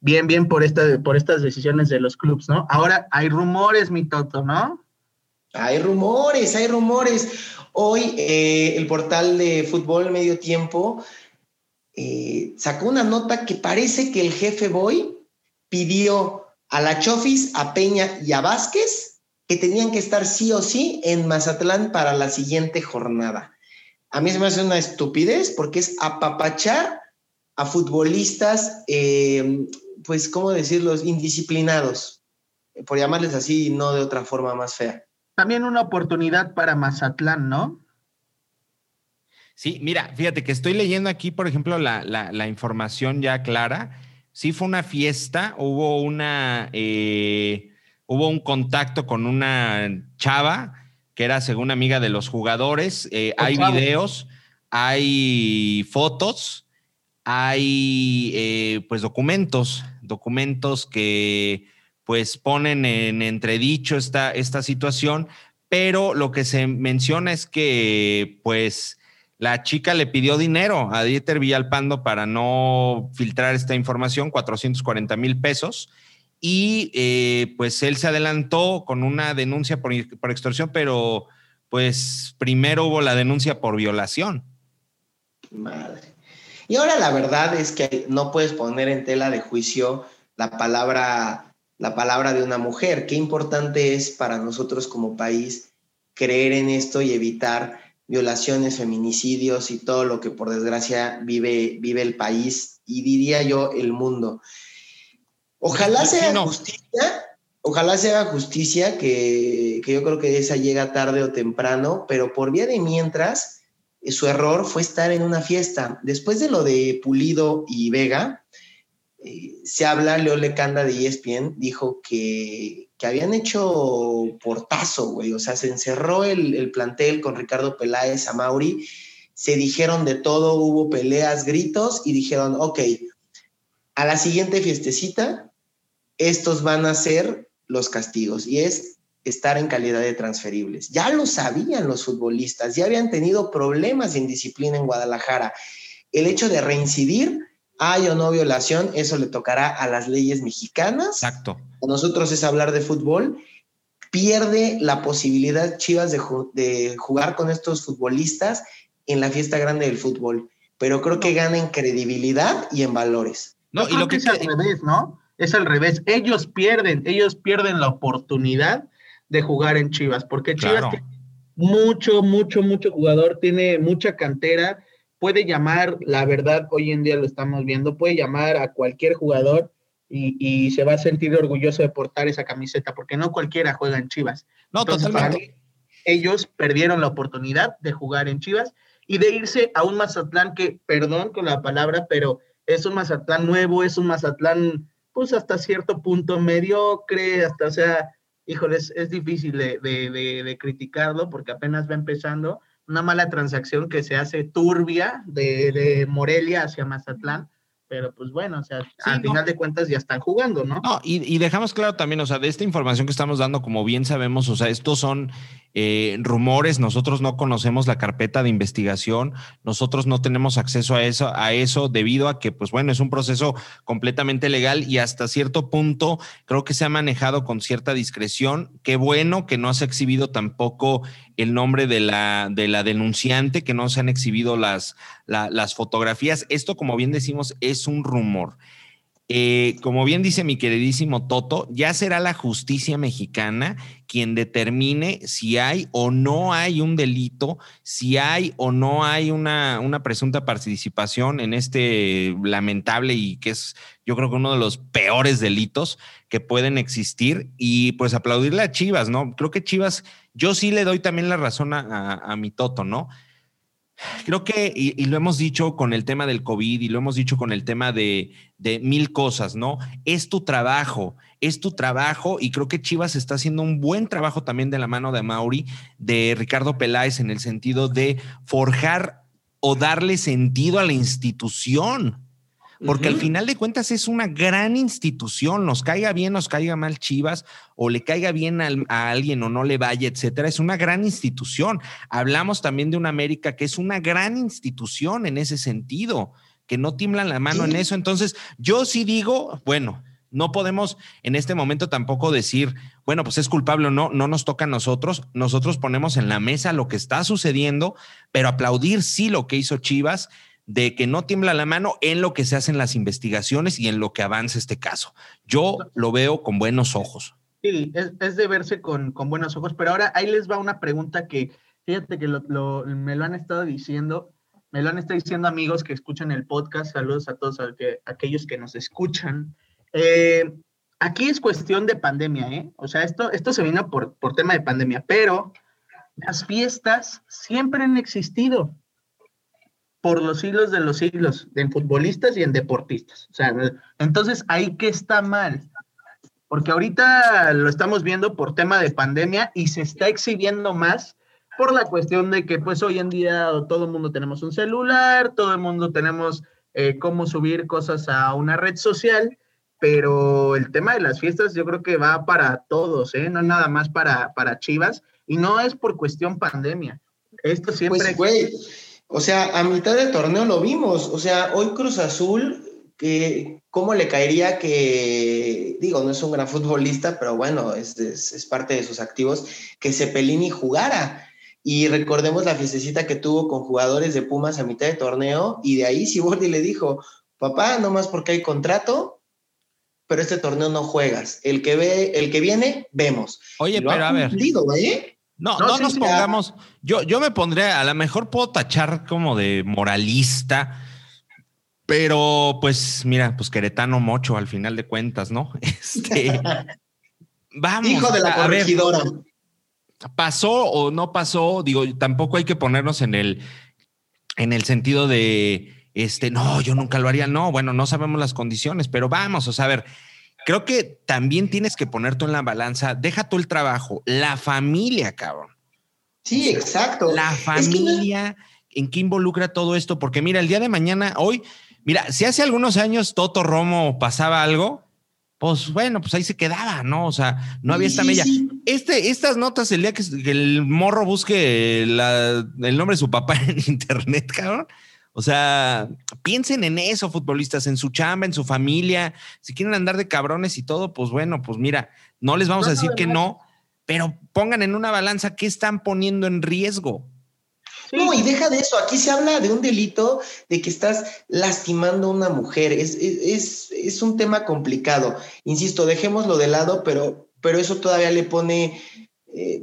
bien, bien por, esta, por estas decisiones de los clubes, ¿no? Ahora hay rumores, mi Toto, ¿no? Hay rumores, hay rumores. Hoy eh, el portal de fútbol medio tiempo eh, sacó una nota que parece que el jefe Boy pidió a la Chofis, a Peña y a Vázquez que tenían que estar sí o sí en Mazatlán para la siguiente jornada. A mí se me hace una estupidez porque es apapachar a futbolistas, eh, pues, ¿cómo decirlo?, indisciplinados, por llamarles así, no de otra forma más fea. También una oportunidad para Mazatlán, ¿no? Sí, mira, fíjate que estoy leyendo aquí, por ejemplo, la, la información ya clara. Sí fue una fiesta, hubo una... Eh, hubo un contacto con una chava que era según amiga de los jugadores. Eh, hay videos, hay fotos, hay eh, pues documentos, documentos que pues ponen en entredicho esta, esta situación, pero lo que se menciona es que pues la chica le pidió dinero a Dieter Villalpando para no filtrar esta información, 440 mil pesos. Y eh, pues él se adelantó con una denuncia por, por extorsión, pero pues primero hubo la denuncia por violación. Madre. Y ahora la verdad es que no puedes poner en tela de juicio la palabra, la palabra de una mujer. Qué importante es para nosotros como país creer en esto y evitar violaciones, feminicidios y todo lo que por desgracia vive, vive el país y diría yo el mundo. Ojalá sea justicia, ojalá sea justicia, que, que yo creo que esa llega tarde o temprano, pero por vía de mientras, su error fue estar en una fiesta. Después de lo de Pulido y Vega, eh, se habla, Leo Lecanda de ESPN dijo que, que habían hecho portazo, güey. O sea, se encerró el, el, plantel con Ricardo Peláez, a Mauri, se dijeron de todo, hubo peleas, gritos y dijeron, ok, a la siguiente fiestecita, estos van a ser los castigos. Y es estar en calidad de transferibles. Ya lo sabían los futbolistas, ya habían tenido problemas de indisciplina en Guadalajara. El hecho de reincidir, hay o no violación, eso le tocará a las leyes mexicanas. Exacto. A nosotros es hablar de fútbol. Pierde la posibilidad Chivas de, de jugar con estos futbolistas en la fiesta grande del fútbol, pero creo que gana en credibilidad y en valores. No, y lo que es al revés, ¿no? Es al revés. Ellos pierden, ellos pierden la oportunidad de jugar en Chivas, porque Chivas tiene mucho, mucho, mucho jugador, tiene mucha cantera, puede llamar, la verdad, hoy en día lo estamos viendo, puede llamar a cualquier jugador y, se va a sentir orgulloso de portar esa camiseta, porque no cualquiera juega en Chivas. No, Entonces, totalmente. ellos perdieron la oportunidad de jugar en Chivas y de irse a un Mazatlán que, perdón con la palabra, pero es un Mazatlán nuevo, es un Mazatlán, pues hasta cierto punto mediocre, hasta, o sea, híjole, es, es difícil de, de, de, de, criticarlo porque apenas va empezando. Una mala transacción que se hace turbia de, Morelia hacia Mazatlán, pero pues bueno, o sea, sí, al no. final de cuentas ya están jugando, ¿no? No, y, y, dejamos claro también, o sea, de esta información que estamos dando, como bien sabemos, o sea, estos son eh, rumores, nosotros no conocemos la carpeta de investigación, nosotros no tenemos acceso a eso, a eso debido a que, pues bueno, es un proceso completamente legal y hasta cierto punto creo que se ha manejado con cierta discreción. Qué bueno que no se ha exhibido tampoco el nombre de la, de la denunciante, que no se han exhibido las, la, las fotografías. Esto, como bien decimos, es un rumor. Eh, como bien dice mi queridísimo Toto, ya será la justicia mexicana quien determine si hay o no hay un delito, si hay o no hay una, una presunta participación en este lamentable y que es yo creo que uno de los peores delitos que pueden existir y pues aplaudirle a Chivas, ¿no? Creo que Chivas, yo sí le doy también la razón a, mi Toto, ¿no? Creo que, y, lo hemos dicho con el tema del COVID y lo hemos dicho con el tema de, de, mil cosas, ¿no? Es tu trabajo, es tu trabajo y creo que Chivas está haciendo un buen trabajo también de la mano de Mauri, de Ricardo Peláez, en el sentido de forjar o darle sentido a la institución. Porque uh -huh. al final de cuentas es una gran institución, nos caiga bien, nos caiga mal Chivas, o le caiga bien a, a, alguien o no le vaya, etcétera. Es una gran institución. Hablamos también de una América que es una gran institución en ese sentido, que no tiemblan la mano sí. en eso. Entonces, yo sí digo, bueno, no podemos en este momento tampoco decir, bueno, pues es culpable o no, no nos toca a nosotros. Nosotros ponemos en la mesa lo que está sucediendo, pero aplaudir sí lo que hizo Chivas de que no tiembla la mano en lo que se hacen las investigaciones y en lo que avanza este caso. Yo lo veo con buenos ojos. Sí, es, es de verse con, con, buenos ojos, pero ahora ahí les va una pregunta que, fíjate que lo, lo, me lo han estado diciendo, me lo han estado diciendo amigos que escuchan el podcast, saludos a todos a que, a aquellos que nos escuchan. Eh, aquí es cuestión de pandemia, ¿eh? O sea, esto, esto se vino por, por tema de pandemia, pero las fiestas siempre han existido por los siglos de los siglos, en futbolistas y en deportistas. O sea, entonces ahí que está mal. Porque ahorita lo estamos viendo por tema de pandemia y se está exhibiendo más por la cuestión de que pues hoy en día todo el mundo tenemos un celular, todo el mundo tenemos eh, cómo subir cosas a una red social, pero el tema de las fiestas yo creo que va para todos, ¿eh? no nada más para, para Chivas, y no es por cuestión pandemia. Esto siempre... Pues, güey O sea, a mitad del torneo lo vimos. O sea, hoy Cruz Azul, que, ¿cómo le caería que, digo, no es un gran futbolista, pero bueno, es, es, parte de sus activos, que Cepelini jugara? Y recordemos la fiestecita que tuvo con jugadores de Pumas a mitad de torneo, y de ahí Siboldi le dijo, papá, no más porque hay contrato, pero este torneo no juegas. El que ve, el que viene, vemos. Oye, pero a ver. ¿eh? No, no, nos pongamos. Yo, yo me pondré, a lo mejor puedo tachar como de moralista, pero pues mira, pues Queretano Mocho al final de cuentas, ¿no? Este. vamos. Hijo de la corregidora. pasó o no pasó, digo, tampoco hay que ponernos en el, en el sentido de, este, no, yo nunca lo haría. No, bueno, no sabemos las condiciones, pero vamos, o sea, a ver, creo que también tienes que poner tú en la balanza, deja tú el trabajo, la familia, cabrón. Sí, exacto. La familia, ¿en qué involucra todo esto? Porque mira, el día de mañana, hoy, mira, si hace algunos años Toto Romo pasaba algo, pues bueno, pues ahí se quedaba, ¿no? O sea, no había esta mella. Este, estas notas, el día que, el morro busque el nombre de su papá en internet, cabrón, o sea, piensen en eso, futbolistas, en su chamba, en su familia. Si quieren andar de cabrones y todo, pues bueno, pues mira, no les vamos a decir que no, pero pongan en una balanza qué están poniendo en riesgo. No, y deja de eso. Aquí se habla de un delito de que estás lastimando a una mujer. Es, es, es un tema complicado. Insisto, dejémoslo de lado, pero, pero eso todavía le pone. Eh,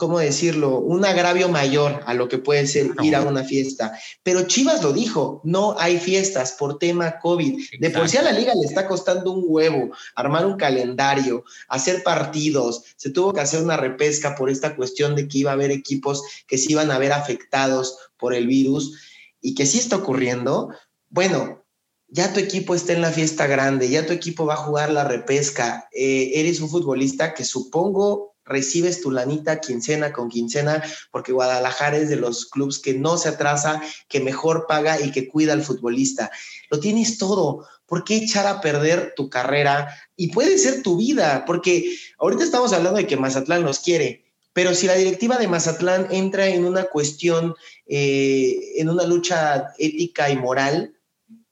¿cómo decirlo? Un agravio mayor a lo que puede ser ir a una fiesta. Pero Chivas lo dijo, no hay fiestas por tema COVID. De por sí a la liga le está costando un huevo armar un calendario, hacer partidos. Se tuvo que hacer una repesca por esta cuestión de que iba a haber equipos que se iban a ver afectados por el virus y que sí está ocurriendo. Bueno, ya tu equipo está en la fiesta grande, ya tu equipo va a jugar la repesca, eh, eres un futbolista que supongo recibes tu lanita quincena con quincena, porque Guadalajara es de los clubes que no se atrasa, que mejor paga y que cuida al futbolista. Lo tienes todo. ¿Por qué echar a perder tu carrera? Y puede ser tu vida, porque ahorita estamos hablando de que Mazatlán nos quiere, pero si la directiva de Mazatlán entra en una cuestión, eh, en una lucha ética y moral,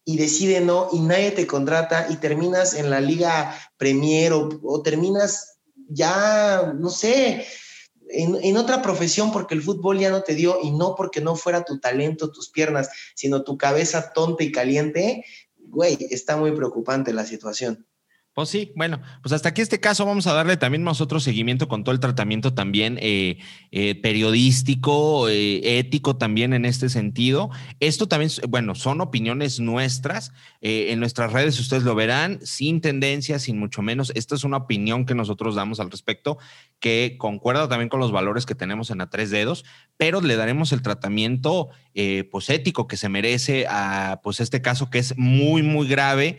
y decide no, y nadie te contrata, y terminas en la Liga Premier o terminas ya, no sé, en, otra profesión porque el fútbol ya no te dio y no porque no fuera tu talento, tus piernas, sino tu cabeza tonta y caliente, güey, está muy preocupante la situación. Pues sí, bueno, pues hasta aquí este caso vamos a darle también nosotros seguimiento con todo el tratamiento también eh, eh, periodístico, eh, ético también en este sentido. Esto también, bueno, son opiniones nuestras. en nuestras redes ustedes lo verán, sin tendencia, sin mucho menos. Esta es una opinión que nosotros damos al respecto, que concuerda también con los valores que tenemos en A Tres Dedos, pero le daremos el tratamiento pues ético que se merece a pues este caso que es muy, muy grave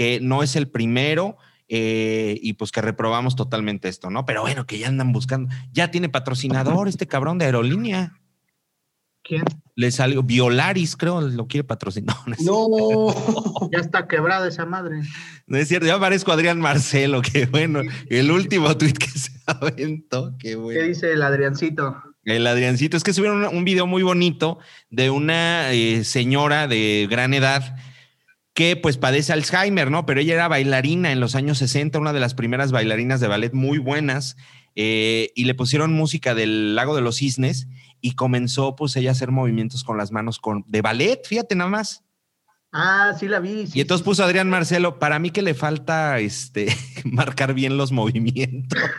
que no es el primero eh, y pues que reprobamos totalmente esto, ¿no? Pero bueno, que ya andan buscando, ya tiene patrocinador este cabrón de aerolínea. ¿Quién? Le salió Violaris, creo, lo quiere patrocinar. No, ya está quebrada esa madre. No es cierto, ya parezco Adrián Marcelo, que bueno, el último tweet que se aventó, qué bueno. ¿Qué dice el Adriancito? El Adriancito, es que subieron un, video muy bonito de una eh, señora de gran edad que pues padece Alzheimer, ¿no? Pero ella era bailarina en los años 60, una de las primeras bailarinas de ballet muy buenas, eh, y le pusieron música del Lago de los Cisnes y comenzó pues ella a hacer movimientos con las manos con, de ballet, fíjate nada más. Ah, sí la vi. y entonces puso Adrián Marcelo, para mí que le falta este marcar bien los movimientos.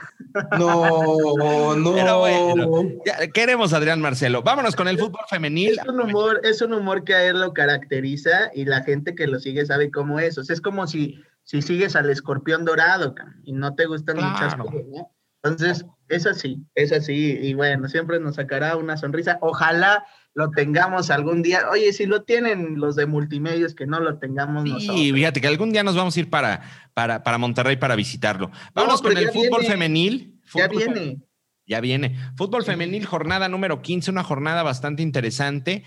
No, no. Pero bueno, queremos Adrián Marcelo. Vámonos con el fútbol femenil. Es un humor, es un humor que a él lo caracteriza y la gente que lo sigue sabe cómo es. O sea, es como si, si sigues al escorpión dorado y no te gustan muchas cosas, Entonces, es así, es así. Y bueno, siempre nos sacará una sonrisa. Ojalá lo tengamos algún día. Oye, si lo tienen los de multimedios, que no lo tengamos sí, nosotros. fíjate que algún día nos vamos a ir para, para, para Monterrey para visitarlo. Vamos con el fútbol femenil. ya viene. Ya viene. Fútbol femenil, jornada número 15, una jornada bastante interesante.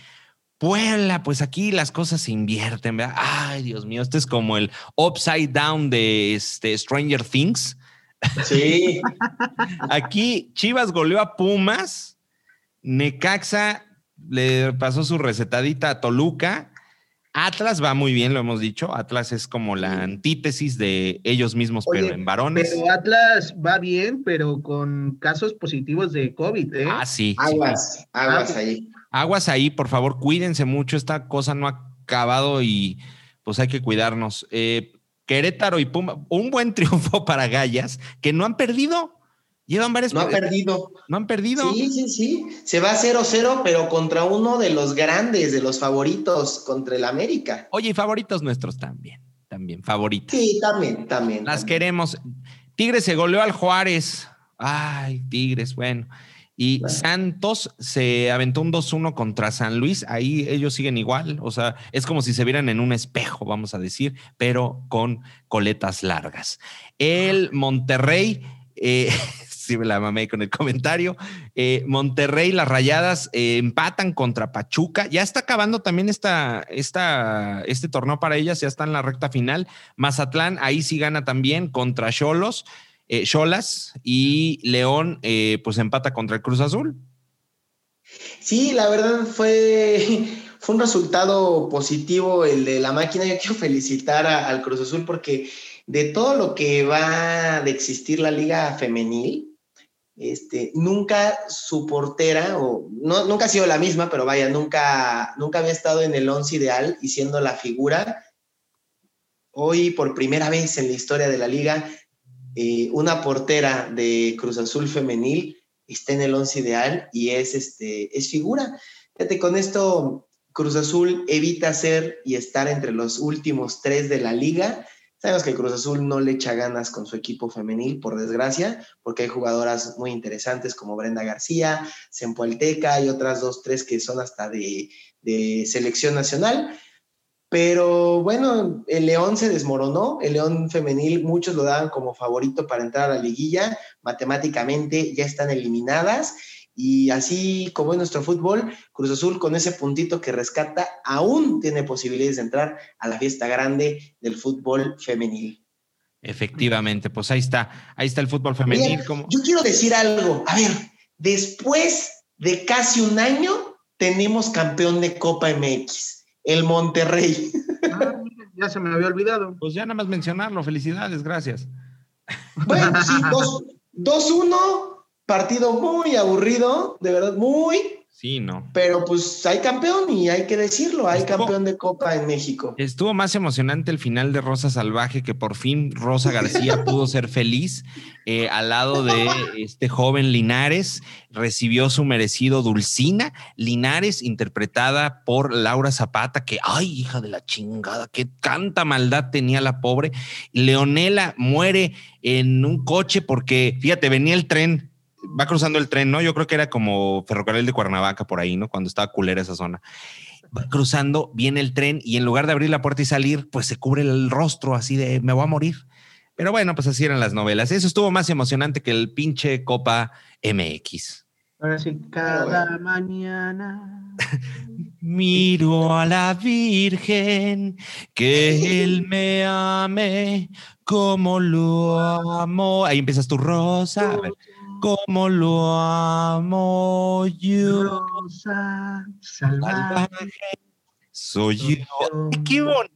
Puebla, pues aquí las cosas se invierten, ¿verdad? Ay, Dios mío, este es como el upside down de este Stranger Things. Sí. aquí Chivas goleó a Pumas, Necaxa le pasó su recetadita a Toluca. Atlas va muy bien, lo hemos dicho. Atlas es como la antítesis de ellos mismos, pero en varones. Pero Atlas va bien, pero con casos positivos de COVID, ¿eh? Ah, sí. Aguas, aguas ahí. Aguas ahí, por favor, cuídense mucho. Esta cosa no ha acabado y pues hay que cuidarnos. Eh, Querétaro y Puma, un buen triunfo para Gallas, que no han perdido. Llevan varias No ha perdido. No han perdido. Sí, sí, sí. Se va 0-0, pero contra uno de los grandes, de los favoritos, contra el América. Oye, y favoritos nuestros también. También, favoritos. Sí, también, también. Las también. queremos. Tigres se goleó al Juárez. Ay, Tigres, bueno. Y Bueno. Santos se aventó un 2-1 contra San Luis. Ahí ellos siguen igual. O sea, es como si se vieran en un espejo, vamos a decir, pero con coletas largas. El Monterrey, eh, sí me la mamé con el comentario. eh, Monterrey, las rayadas eh, empatan contra Pachuca. Ya está acabando también esta, este torneo para ellas, ya está en la recta final. Mazatlán, ahí sí gana también contra Cholos, eh, Cholas y León, pues empata contra el Cruz Azul. Sí, la verdad fue, fue un resultado positivo el de la máquina. Yo quiero felicitar al Cruz Azul porque de todo lo que va de existir la liga femenil, este, nunca su portera, o no, nunca ha sido la misma, pero vaya, nunca, nunca había estado en el once ideal y siendo la figura. Hoy, por primera vez en la historia de la liga, eh, una portera de Cruz Azul femenil está en el once ideal y es, este, es figura. Fíjate, con esto Cruz Azul evita ser y estar entre los últimos tres de la liga. Sabemos que Cruz Azul no le echa ganas con su equipo femenil, por desgracia, porque hay jugadoras muy interesantes como Brenda García, Zempoalteca y otras dos, tres que son hasta de, de selección nacional. Pero bueno, el León se desmoronó, el León femenil muchos lo daban como favorito para entrar a la liguilla, matemáticamente ya están eliminadas y así como en nuestro fútbol, Cruz Azul con ese puntito que rescata aún tiene posibilidades de entrar a la fiesta grande del fútbol femenil. Efectivamente, pues ahí está, ahí está el fútbol femenil. Bien, como... Yo quiero decir algo, a ver, después de casi un año tenemos campeón de Copa MX, el Monterrey. Ah, ya se me había olvidado. Pues ya nada más mencionarlo, felicidades, gracias. Bueno, sí, 2-1, partido muy aburrido, de verdad, muy, Sí, no. pero pues hay campeón y hay que decirlo, hay Estuvo- campeón de Copa en México. Estuvo más emocionante el final de Rosa Salvaje que por fin Rosa García pudo ser feliz eh, al lado de este joven Linares. Recibió su merecido Dulcina Linares, interpretada por Laura Zapata, que, ay, hija de la chingada, qué tanta maldad tenía la pobre. Leonela muere en un coche porque, fíjate, venía el tren. Va cruzando el tren, ¿no? Yo creo que era como ferrocarril de Cuernavaca por ahí, ¿no? Cuando estaba culera esa zona va cruzando, viene el tren y en lugar de abrir la puerta y salir, pues se cubre el rostro así de me voy a morir. Pero bueno, pues así eran las novelas. Eso estuvo más emocionante que el pinche Copa MX. Ahora sí, cada mañana. Miro a la Virgen, que Él me ame, como lo amo. Ahí empiezas tu rosa. A ver, como lo amo yo. Rosa salvaje. salvaje, Soy yo. ¡Qué bonito!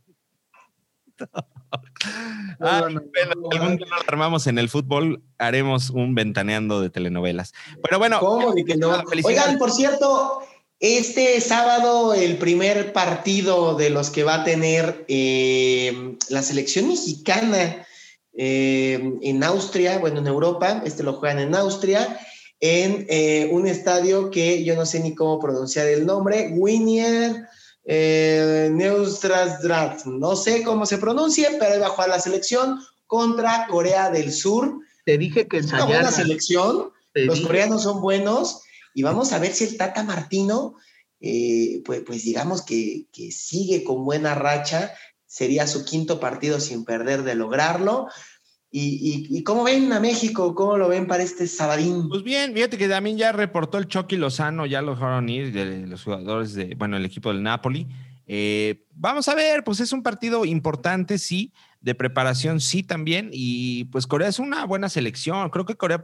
Algún día lo armamos en el fútbol, haremos un ventaneando de telenovelas. Pero bueno, ¿Cómo de que no? felicidades. Oigan, por cierto, este sábado el primer partido de los que va a tener eh, la selección mexicana eh, en Austria, bueno, en Europa, este lo juegan en Austria, en eh, un estadio que yo no sé ni cómo pronunciar el nombre, Winier eh, no sé cómo se pronuncia, pero ahí va a jugar la selección contra Corea del Sur. Te dije que Es una buena selección, los coreanos son buenos y vamos a ver si el Tata Martino, eh, pues, pues digamos que, que sigue con buena racha, sería su quinto partido sin perder de lograrlo. ¿Y, y, cómo ven a México? ¿Cómo lo ven para este sabadín? Pues bien, fíjate que también ya reportó el Chucky Lozano, ya lo dejaron ir de los jugadores de, bueno, el equipo del Napoli. Eh, vamos a ver, pues es un partido importante, sí, de preparación, sí, también. Y pues Corea es una buena selección. Creo que Corea,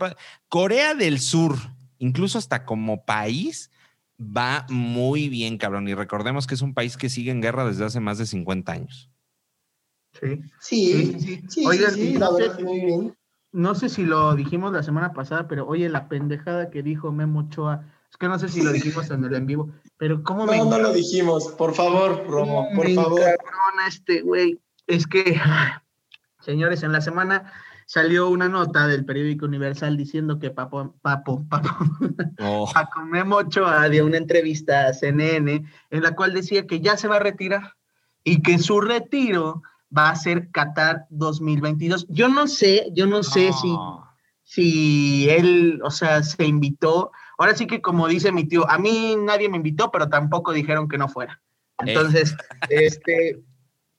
Corea del Sur, incluso hasta como país, va muy bien, cabrón. Y recordemos que es un país que sigue en guerra desde hace más de 50 años. Sí. Sí, sí, sí. Oigan, sí, y la no sé- muy bien. No sé si lo dijimos la semana pasada, pero oye, la pendejada que dijo Memo Ochoa, es que no sé si lo dijimos en el en vivo, pero cómo me No, no lo dijimos. Por favor, Romo, por me favor. este güey. Es que, señores, en la semana salió una nota del periódico Universal diciendo que Papo, Papo, Papo, Oh, Paco Memo Ochoa dio una entrevista a CNN en la cual decía que ya se va a retirar y que su retiro va a ser Qatar 2022. Yo no sé, yo no sé si si él, o sea, se invitó. Ahora sí que como dice mi tío, a mí nadie me invitó, pero tampoco dijeron que no fuera. Entonces, este,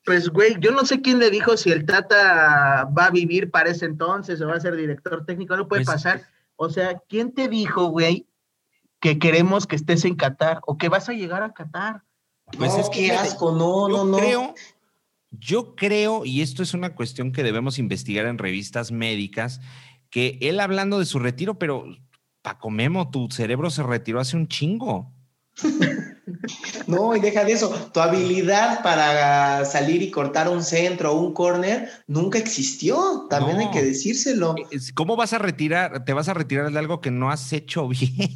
pues güey, yo no sé quién le dijo si el Tata va a vivir para ese entonces o va a ser director técnico, no puede Pues- pasar. O sea, ¿quién te dijo, güey, que queremos que estés en Qatar o que vas a llegar a Qatar? Pues no, es que qué asco, no, yo no, no. creo, yo creo, y esto es una cuestión que debemos investigar en revistas médicas, que él hablando de su retiro, pero Paco Memo, tu cerebro se retiró hace un chingo. No, y deja de eso. Tu habilidad para salir y cortar un centro o un corner nunca existió. También No. hay que decírselo. Es- ¿Cómo vas a retirar? Te vas a retirar de algo que no has hecho bien.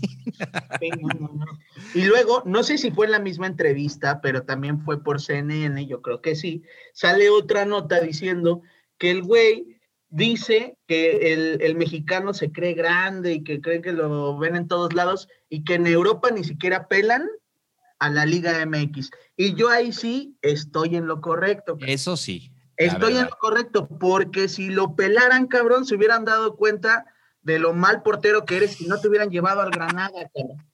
Y luego, no sé si fue en la misma entrevista, pero también fue por CNN, yo creo que sí, sale otra nota diciendo que el güey dice que el, el mexicano se cree grande y que cree que lo ven en todos lados y que en Europa ni siquiera pelan a la Liga MX. Y yo ahí sí estoy en lo correcto. Eso sí. Estoy en lo correcto, porque si lo pelaran, cabrón, se hubieran dado cuenta de lo mal portero que eres y no te hubieran llevado al Granada, cabrón.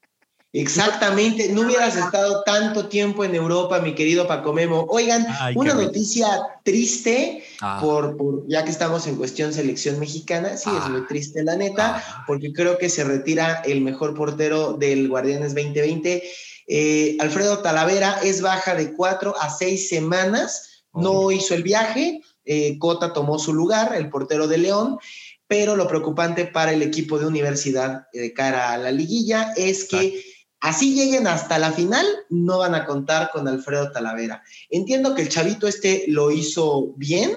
Exactamente, no hubieras estado tanto tiempo en Europa, mi querido Paco Memo. Oigan, Ay, una rico. noticia triste, Ah, por, por- ya que estamos en cuestión selección mexicana, sí, es Ah. muy triste la neta, ah, porque creo que se retira el mejor portero del Guardianes 2020. Eh, Alfredo Talavera es baja de cuatro a seis semanas, no Oh. hizo el viaje, eh, Cota tomó su lugar, el portero de León, pero lo preocupante para el equipo de universidad de cara a la liguilla es que así lleguen hasta la final, no van a contar con Alfredo Talavera. Entiendo que el chavito este lo hizo bien,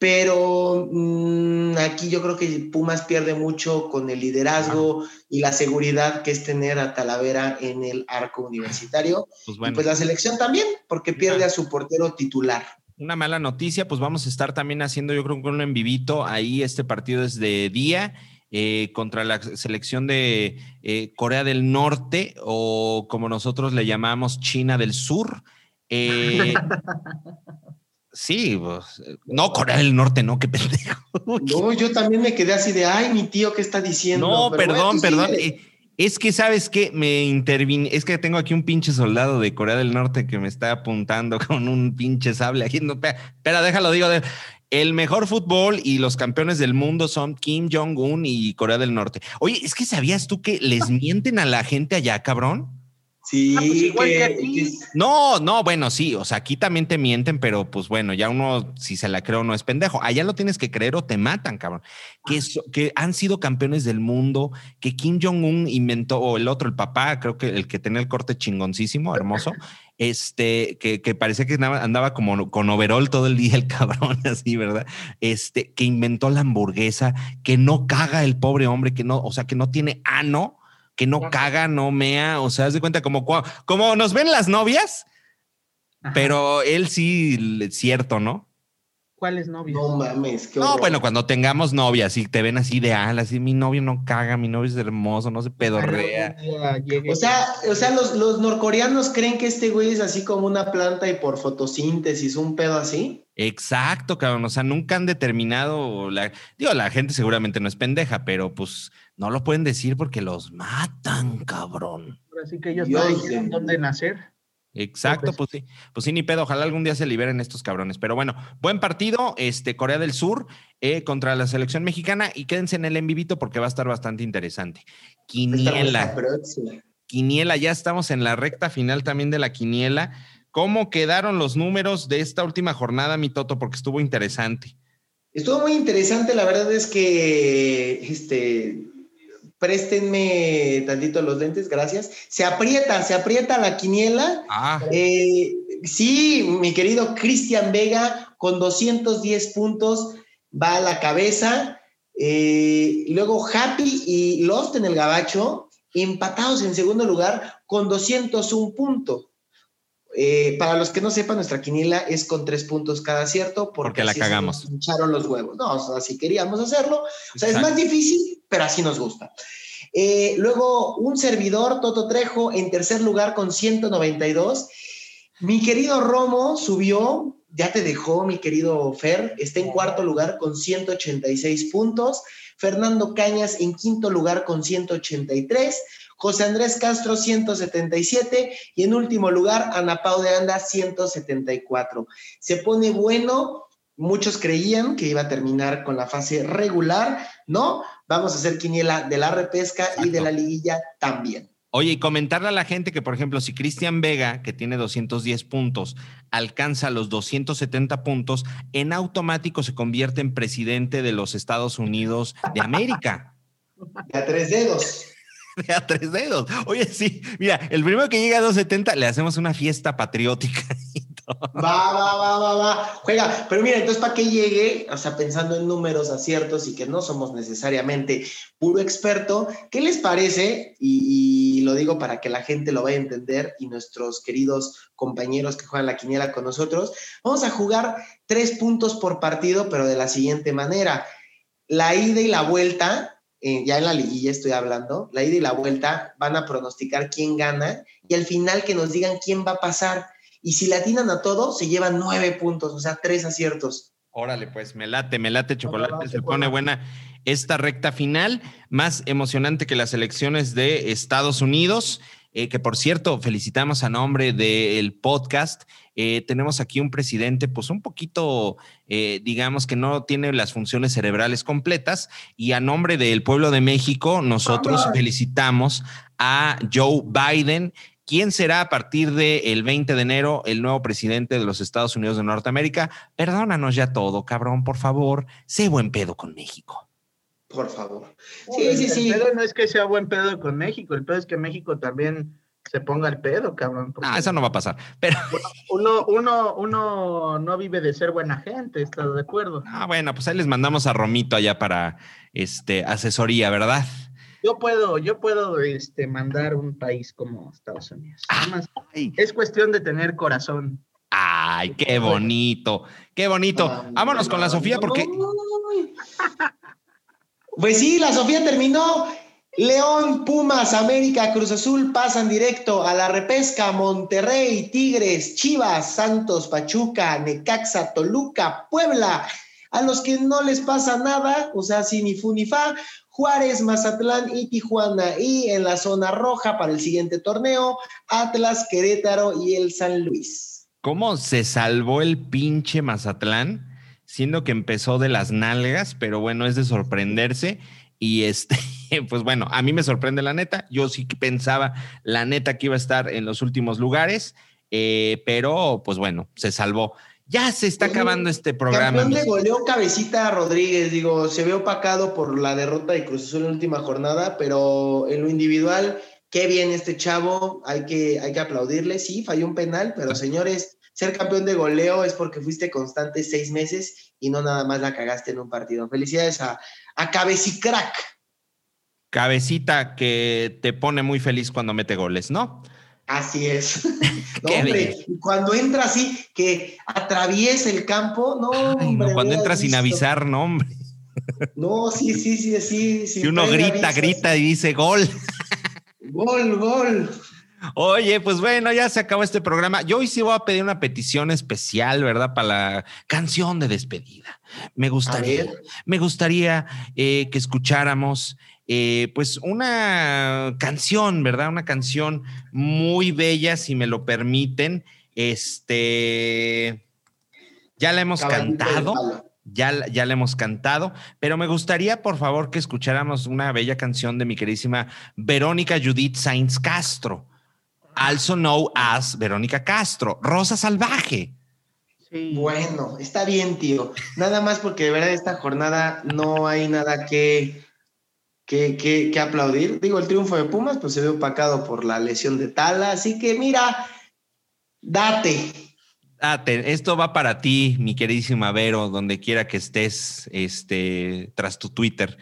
pero mm, aquí yo creo que Pumas pierde mucho con el liderazgo y la seguridad que es tener a Talavera en el arco universitario. pues Y bueno. pues la selección también, porque pierde Ah. a su portero titular. Una mala noticia, pues vamos a estar también haciendo, yo creo que un en vivito. Ahí este partido es de día eh, contra la selección de eh, Corea del Norte o como nosotros le llamamos China del Sur. Eh, sí, pues, no Corea del Norte, no, qué pendejo. No, yo también me quedé así de, ay, mi tío, ¿qué está diciendo? No, Pero perdón, bueno, perdón. Eh, Es que, ¿sabes qué? Me intervine. Es que tengo aquí un pinche soldado de Corea del Norte que me está apuntando con un pinche sable aquí. No, espera, espera, déjalo, digo. de- El mejor fútbol y los campeones del mundo son Kim Jong-un y Corea del Norte. Oye, es que ¿sabías tú que les mienten a la gente allá, cabrón? Sí, Ah, pues igual que que- No, no, bueno, sí, o sea, aquí también te mienten, pero pues bueno, ya uno, si se la creo, no es pendejo. Allá lo tienes que creer o te matan, cabrón. Que, so- que han sido campeones del mundo, que Kim Jong-un inventó, o el otro, el papá, creo que el que tenía el corte chingoncísimo, hermoso, este, que, que parecía que andaba, andaba como con overall todo el día el cabrón, así, ¿verdad? Este, que inventó la hamburguesa, que no caga el pobre hombre, que no, o sea, que no tiene ano que no Ajá. caga, no mea, o sea, haz de cuenta como, como nos ven las novias, Ajá. pero él sí, le- cierto, ¿no? ¿Cuáles novios? No mames, qué No, horror. bueno, cuando tengamos novias y te ven así ideal, así mi novio no caga, mi novio es hermoso, no se pedorrea. Llegue. O sea, o sea los, los norcoreanos creen que este güey es así como una planta y por fotosíntesis, un pedo así. Exacto, cabrón. O sea, nunca han determinado. La, digo, la gente seguramente no es pendeja, pero pues no lo pueden decir porque los matan, cabrón. Así que ellos Dios no dijeron dónde nacer. Exacto, pues sí, pues sí, ni pedo. Ojalá algún día se liberen estos cabrones. Pero bueno, buen partido, este Corea del Sur eh, contra la selección mexicana y quédense en el en vivito porque va a estar bastante interesante. Quiniela, próxima. quiniela, ya estamos en la recta final también de la quiniela. ¿Cómo quedaron los números de esta última jornada, mi Toto? Porque estuvo interesante. Estuvo muy interesante, la verdad es que este, préstenme tantito los lentes, gracias. Se aprieta, se aprieta la quiniela. Ah. Eh, sí, mi querido Cristian Vega con 210 puntos va a la cabeza. Eh, y luego Happy y Lost en el Gabacho, empatados en segundo lugar con 201 puntos. Eh, para los que no sepan, nuestra quiniela es con tres puntos cada acierto. Porque, la cagamos. Echaron los huevos. No, así queríamos hacerlo. O sea, es más difícil, pero así nos gusta. Eh, luego, un servidor, Toto Trejo, en tercer lugar con 192. Mi querido Romo subió, ya te dejó, mi querido Fer, está en cuarto lugar con 186 puntos. Fernando Cañas en quinto lugar con 183. José Andrés Castro 177 y en último lugar Ana Pau de Anda 174. Se pone bueno, muchos creían que iba a terminar con la fase regular, ¿no? Vamos a hacer quiniela de la repesca y de la liguilla también. Oye, y comentarle a la gente que, por ejemplo, si Cristian Vega, que tiene 210 puntos, alcanza los 270 puntos, en automático se convierte en presidente de los Estados Unidos de América. De a tres dedos. De a tres dedos. Oye, sí, mira, el primero que llega a 270 le hacemos una fiesta patriótica. Va, va, va, va, va. Juega. Pero mira, entonces, ¿para que llegue? O sea, pensando en números, aciertos y que no somos necesariamente puro experto, ¿qué les parece? Y, lo digo para que la gente lo vaya a entender y nuestros queridos compañeros que juegan la quiniela con nosotros, vamos a jugar tres puntos por partido, pero de la siguiente manera. La ida y la vuelta, eh, ya en la liguilla estoy hablando, la ida y la vuelta van a pronosticar quién gana y al final que nos digan quién va a pasar y si le atinan a todo, se llevan nueve puntos, o sea, tres aciertos. Órale, pues me late, me late chocolate, se pone buena esta recta final, más emocionante que las elecciones de Estados Unidos. Eh, que por cierto, felicitamos a nombre del podcast. Eh, tenemos aquí un presidente, pues un poquito, eh, digamos que no tiene las funciones cerebrales completas. Y a nombre del pueblo de México, nosotros felicitamos a Joe Biden, ¿Quién será a partir del 20 de enero el nuevo presidente de los Estados Unidos de Norteamérica? Perdónanos ya todo, cabrón, por favor. Sé buen pedo con México. Por favor. Sí, sí, sí. El pedo no es que sea buen pedo con México, el pedo es que México también se ponga el pedo, cabrón. Ah, eso no va a pasar. Pero uno, uno, uno no vive de ser buena gente, ¿estás de acuerdo? Ah, bueno, pues ahí les mandamos a Romito allá para este asesoría, ¿verdad? Yo puedo, yo puedo este, mandar un país como Estados Unidos. es cuestión de tener corazón. Ay, qué bonito, qué bonito. Vámonos con la Sofía porque. Pues sí, la Sofía terminó. León, Pumas, América, Cruz Azul pasan directo a la repesca. Monterrey, Tigres, Chivas, Santos, Pachuca, Necaxa, Toluca, Puebla. A los que no les pasa nada, o sea, sin ni fu ni fa, Juárez, Mazatlán y Tijuana. Y en la zona roja para el siguiente torneo, Atlas, Querétaro y el San Luis. ¿Cómo se salvó el pinche Mazatlán? Siendo que empezó de las nalgas, pero bueno, es de sorprenderse. Y este, pues bueno, a mí me sorprende la neta. Yo sí que pensaba la neta que iba a estar en los últimos lugares, eh, pero pues bueno, se salvó. Ya se está acabando este programa. Campeón de goleo Cabecita Rodríguez, digo, se ve opacado por la derrota de Cruz Azul en la última jornada, pero en lo individual, qué bien este chavo, hay que, hay que aplaudirle, sí, falló un penal, pero señores, ser campeón de goleo es porque fuiste constante seis meses y no nada más la cagaste en un partido. Felicidades a, a Cabecicrack. Cabecita que te pone muy feliz cuando mete goles, ¿no? Así es. cuando entra así, que atraviesa el campo, no, cuando entra sin avisar, no, hombre. No, sí, sí, sí, sí. sí uno grita, grita y dice gol. Gol, gol. Oye, pues bueno, ya se acabó este programa. Yo hoy sí voy a pedir una petición especial, ¿verdad? Para la canción de despedida. Me gustaría, me gustaría eh, que escucháramos eh, pues una canción, ¿verdad? Una canción muy bella, si me lo permiten. Este, ya la hemos cantado. Ya, ya la hemos cantado, pero me gustaría, por favor, que escucháramos una bella canción de mi queridísima Verónica Judith Sainz Castro, also known as Verónica Castro, Rosa Salvaje. Bueno, está bien, tío. Nada más porque de verdad esta jornada no hay nada que que, que, que, aplaudir. Digo, el triunfo de Pumas pues se ve opacado por la lesión de Tala, así que mira, date. Date, esto va para ti, mi queridísima Vero, donde quiera que estés, este, tras tu Twitter,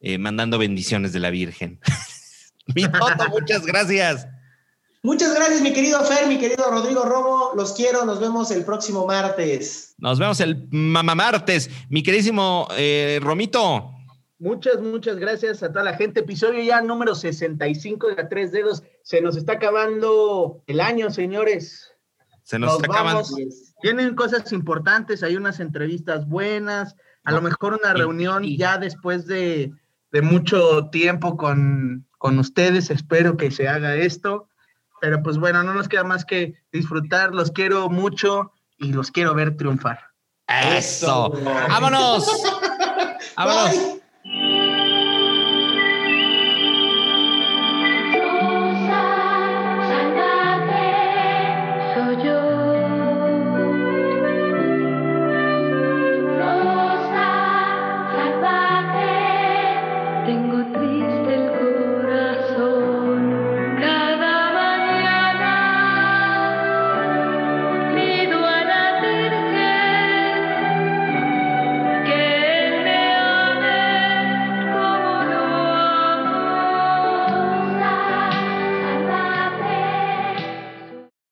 eh, mandando bendiciones de la Virgen. mi Toto, muchas gracias. Muchas gracias, mi querido Fer, mi querido Rodrigo Romo. Los quiero, nos vemos el próximo martes. Nos vemos el mamá martes. Mi queridísimo eh, Romito. Muchas, muchas gracias a toda la gente. Episodio ya número 65 de a tres dedos. Se nos está acabando el año, señores. Se nos, está acabando. Tienen cosas importantes, hay unas entrevistas buenas, a lo mejor una reunión ya después de, de mucho tiempo con, con ustedes. Espero que se haga esto. Pero pues bueno, no nos queda más que disfrutar. Los quiero mucho y los quiero ver triunfar. Eso. Vámonos. Vámonos.